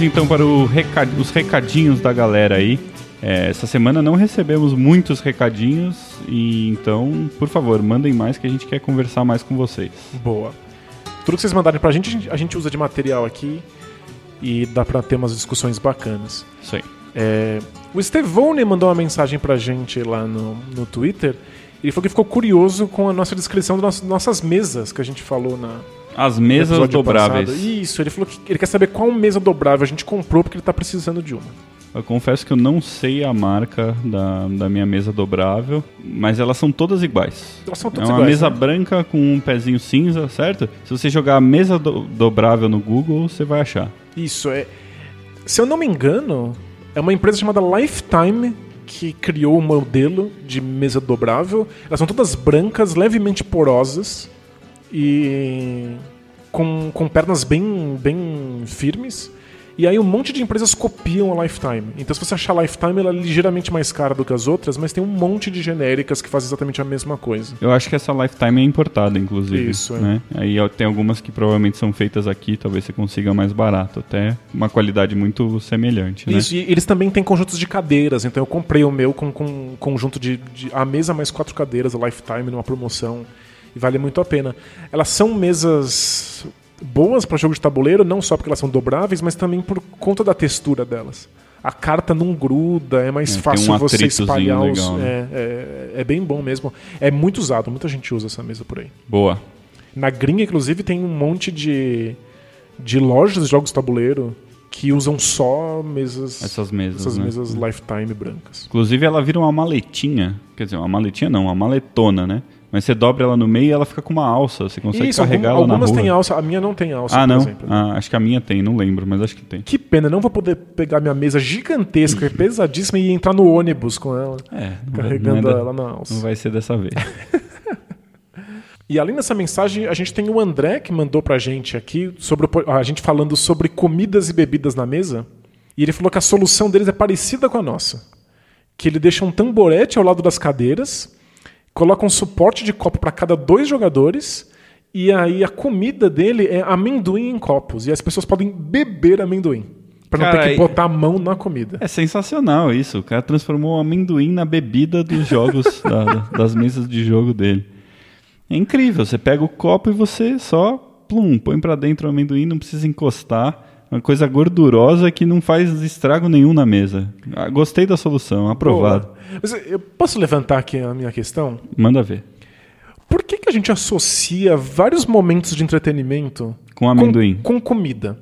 então para o reca- os recadinhos da galera aí. É, essa semana não recebemos muitos recadinhos, e então, por favor, mandem mais que a gente quer conversar mais com vocês. Boa. Tudo que vocês mandarem pra gente, a gente- usa de material aqui e dá pra ter umas discussões bacanas. Isso aí. É, o Stevone mandou uma mensagem pra gente lá no, no Twitter. Ele falou que ficou curioso com a nossa descrição das nossas mesas que a gente falou na As mesas dobráveis. passado. Isso, ele falou que ele quer saber qual mesa dobrável a gente comprou porque ele tá precisando de uma. Eu confesso que eu não sei a marca da, da minha mesa dobrável, mas elas são todas iguais. Elas são É todas uma iguais, mesa né? branca com um pezinho cinza, certo? Se você jogar mesa do- dobrável no Google, você vai achar. Isso, é. Se eu não me engano, É uma empresa chamada Lifetime que criou um modelo de mesa dobrável. Elas são todas brancas, levemente porosas e com, com pernas bem, bem firmes. E aí um monte de empresas copiam a Lifetime. Então se você achar a Lifetime, ela é ligeiramente mais cara do que as outras, mas tem um monte de genéricas que fazem exatamente a mesma coisa. Eu acho que essa Lifetime é importada, inclusive. Isso, é. né? Aí tem algumas que provavelmente são feitas aqui, talvez você consiga mais barato, até uma qualidade muito semelhante, né? Isso, e eles também têm conjuntos de cadeiras, então eu comprei o meu com, com um conjunto de, de a mesa mais quatro cadeiras, a Lifetime, numa promoção. E vale muito a pena. Elas são mesas boas para jogo de tabuleiro, não só porque elas são dobráveis, mas também por conta da textura delas. A carta não gruda, é mais É, fácil um você espalhar os. legal, né? é, é, é bem bom mesmo. É muito usado, muita gente usa essa mesa por aí. Boa. Na gringa, inclusive, tem um monte de, de lojas de jogos de tabuleiro que usam só mesas. Essas mesas, essas né? mesas Lifetime brancas. Inclusive ela vira uma maletinha, quer dizer, uma maletinha não, uma maletona, né? Mas você dobra ela no meio e ela fica com uma alça, você consegue Isso, algum- carregar ela na algumas rua. têm alça, a minha não tem alça, Ah, por não? exemplo. Ah, acho que a minha tem, não lembro, mas acho que tem. Que pena, não vou poder pegar minha mesa gigantesca, pesadíssima e entrar no ônibus com ela, É, vai- carregando não é ela na alça. Não vai ser dessa vez. E além dessa mensagem, a gente tem o André que mandou pra gente aqui, sobre o a gente falando sobre comidas e bebidas na mesa. E ele falou que a solução deles é parecida com a nossa. Que ele deixa um tamborete ao lado das cadeiras, coloca um suporte de copo para cada dois jogadores, e aí a comida dele é amendoim em copos. E as pessoas podem beber amendoim. Pra não Cara, ter que botar a mão na comida. É sensacional isso. O cara transformou o amendoim na bebida dos jogos, da- da- das mesas de jogo dele. É incrível. Você pega o copo e você só plum, põe pra dentro o amendoim, não precisa encostar. Uma coisa gordurosa que não faz estrago nenhum na mesa. Ah, Gostei da solução, aprovado. Mas eu posso levantar aqui a minha questão? Manda ver. Por que, que a gente associa vários momentos de entretenimento Com amendoim. Com, com comida.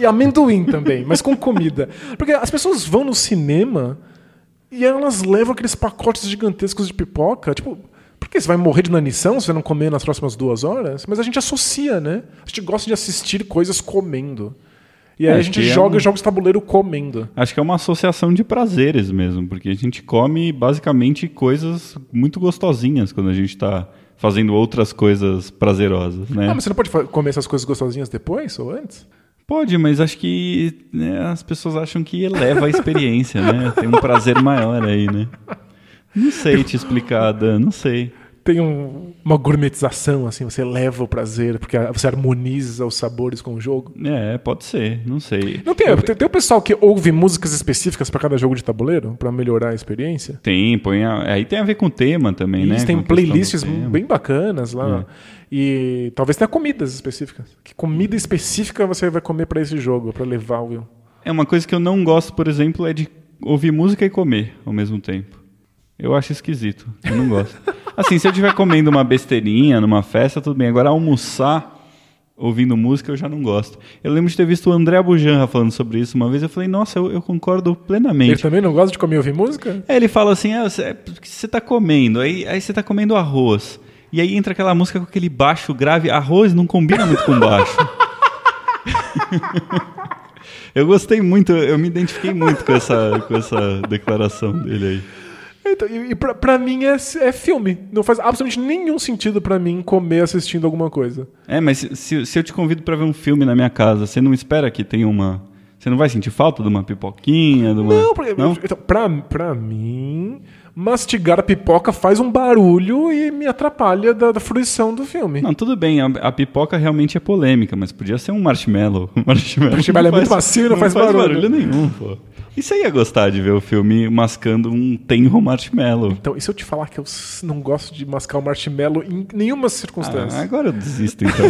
E amendoim também, mas com comida. Porque as pessoas vão no cinema e elas levam aqueles pacotes gigantescos de pipoca. Tipo, por que você vai morrer de inanição se você não comer nas próximas duas horas? Mas a gente associa, né? A gente gosta de assistir coisas comendo. E aí É, a gente é joga um- jogos de tabuleiro comendo. Acho que é uma associação de prazeres mesmo, porque a gente come basicamente coisas muito gostosinhas quando a gente está fazendo outras coisas prazerosas, né? Ah, mas você não pode comer essas coisas gostosinhas depois ou antes? Pode, mas acho que né, as pessoas acham que eleva a experiência, né? Tem um prazer maior aí, né? Não sei te explicar, Dan, não sei. Tem um- uma gourmetização, assim, você leva o prazer, porque você harmoniza os sabores com o jogo. É, pode ser, não sei. Não tem, tem, tem o pessoal que ouve músicas específicas para cada jogo de tabuleiro, para melhorar a experiência. Tem, põe a- aí tem a ver com o tema também, E né? do playlists bem bacanas lá. E talvez tenha comidas específicas. Que comida específica você vai comer para esse jogo, para levar o. É uma coisa que eu não gosto, por exemplo, é de ouvir música e comer ao mesmo tempo. Eu acho esquisito. Eu não gosto. assim, se eu estiver comendo uma besteirinha numa festa, tudo bem. Agora, almoçar ouvindo música, eu já não gosto. Eu lembro de ter visto o André Abujanra falando sobre isso uma vez. Eu falei, nossa, eu, eu concordo Ele plenamente. também não gosta de comer e ouvir música? É, ele fala assim, ah, você, você tá comendo, aí, aí você tá comendo arroz. E aí entra aquela música com aquele baixo grave. Arroz não combina muito com baixo. eu gostei muito, eu me identifiquei muito com essa, com essa declaração dele aí. Então, e e pra, pra mim é, é filme. Não faz absolutamente nenhum sentido pra mim comer assistindo alguma coisa. É, mas se- se, se eu te convido pra ver um filme na minha casa, você não espera que tenha uma. Você não vai sentir falta de uma pipoquinha? De uma... Não, porque, Então, pra, pra mim, mastigar pipoca faz um barulho e me atrapalha da, da fruição do filme. Não, tudo bem, a, a pipoca realmente é polêmica, mas podia ser um marshmallow. O marshmallow, marshmallow não é muito macio e não faz barulho. nenhum, pô. E você ia gostar de ver o filme mascando um tenro marshmallow? Então, e se eu te falar que eu não gosto de mascar o marshmallow em nenhuma circunstância? Ah, agora eu desisto, então.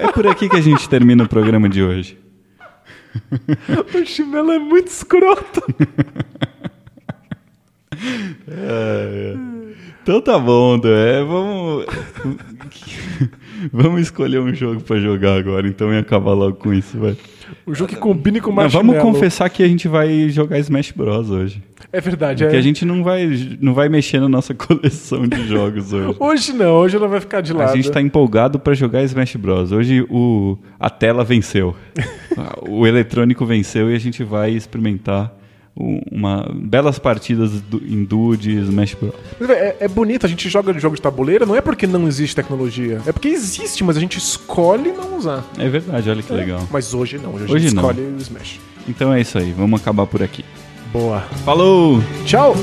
é por aqui que a gente termina o programa de hoje. O marshmallow é muito escroto. Então tá bom. É, vamos. vamos escolher um jogo pra jogar agora, então, e acabar logo com isso, vai. O jogo que combine com marshmallow. vamos confessar que a gente vai jogar Smash Bros hoje. É verdade. Porque É. a gente não vai, não vai mexer na nossa coleção de jogos hoje. Hoje não, hoje ela vai ficar de lado. A gente tá empolgado pra jogar Smash Bros. Hoje o, a tela venceu. o eletrônico venceu e a gente vai experimentar uma belas partidas do, em Dude, Smash Bros. É, é bonito, a gente joga jogo de tabuleiro, não é porque não existe tecnologia. É porque existe, mas a gente escolhe não usar. É verdade, olha que legal. Mas hoje não, hoje a Hoje gente não. escolhe o Smash. Então é isso aí, vamos acabar por aqui. Boa. Falou! Tchau!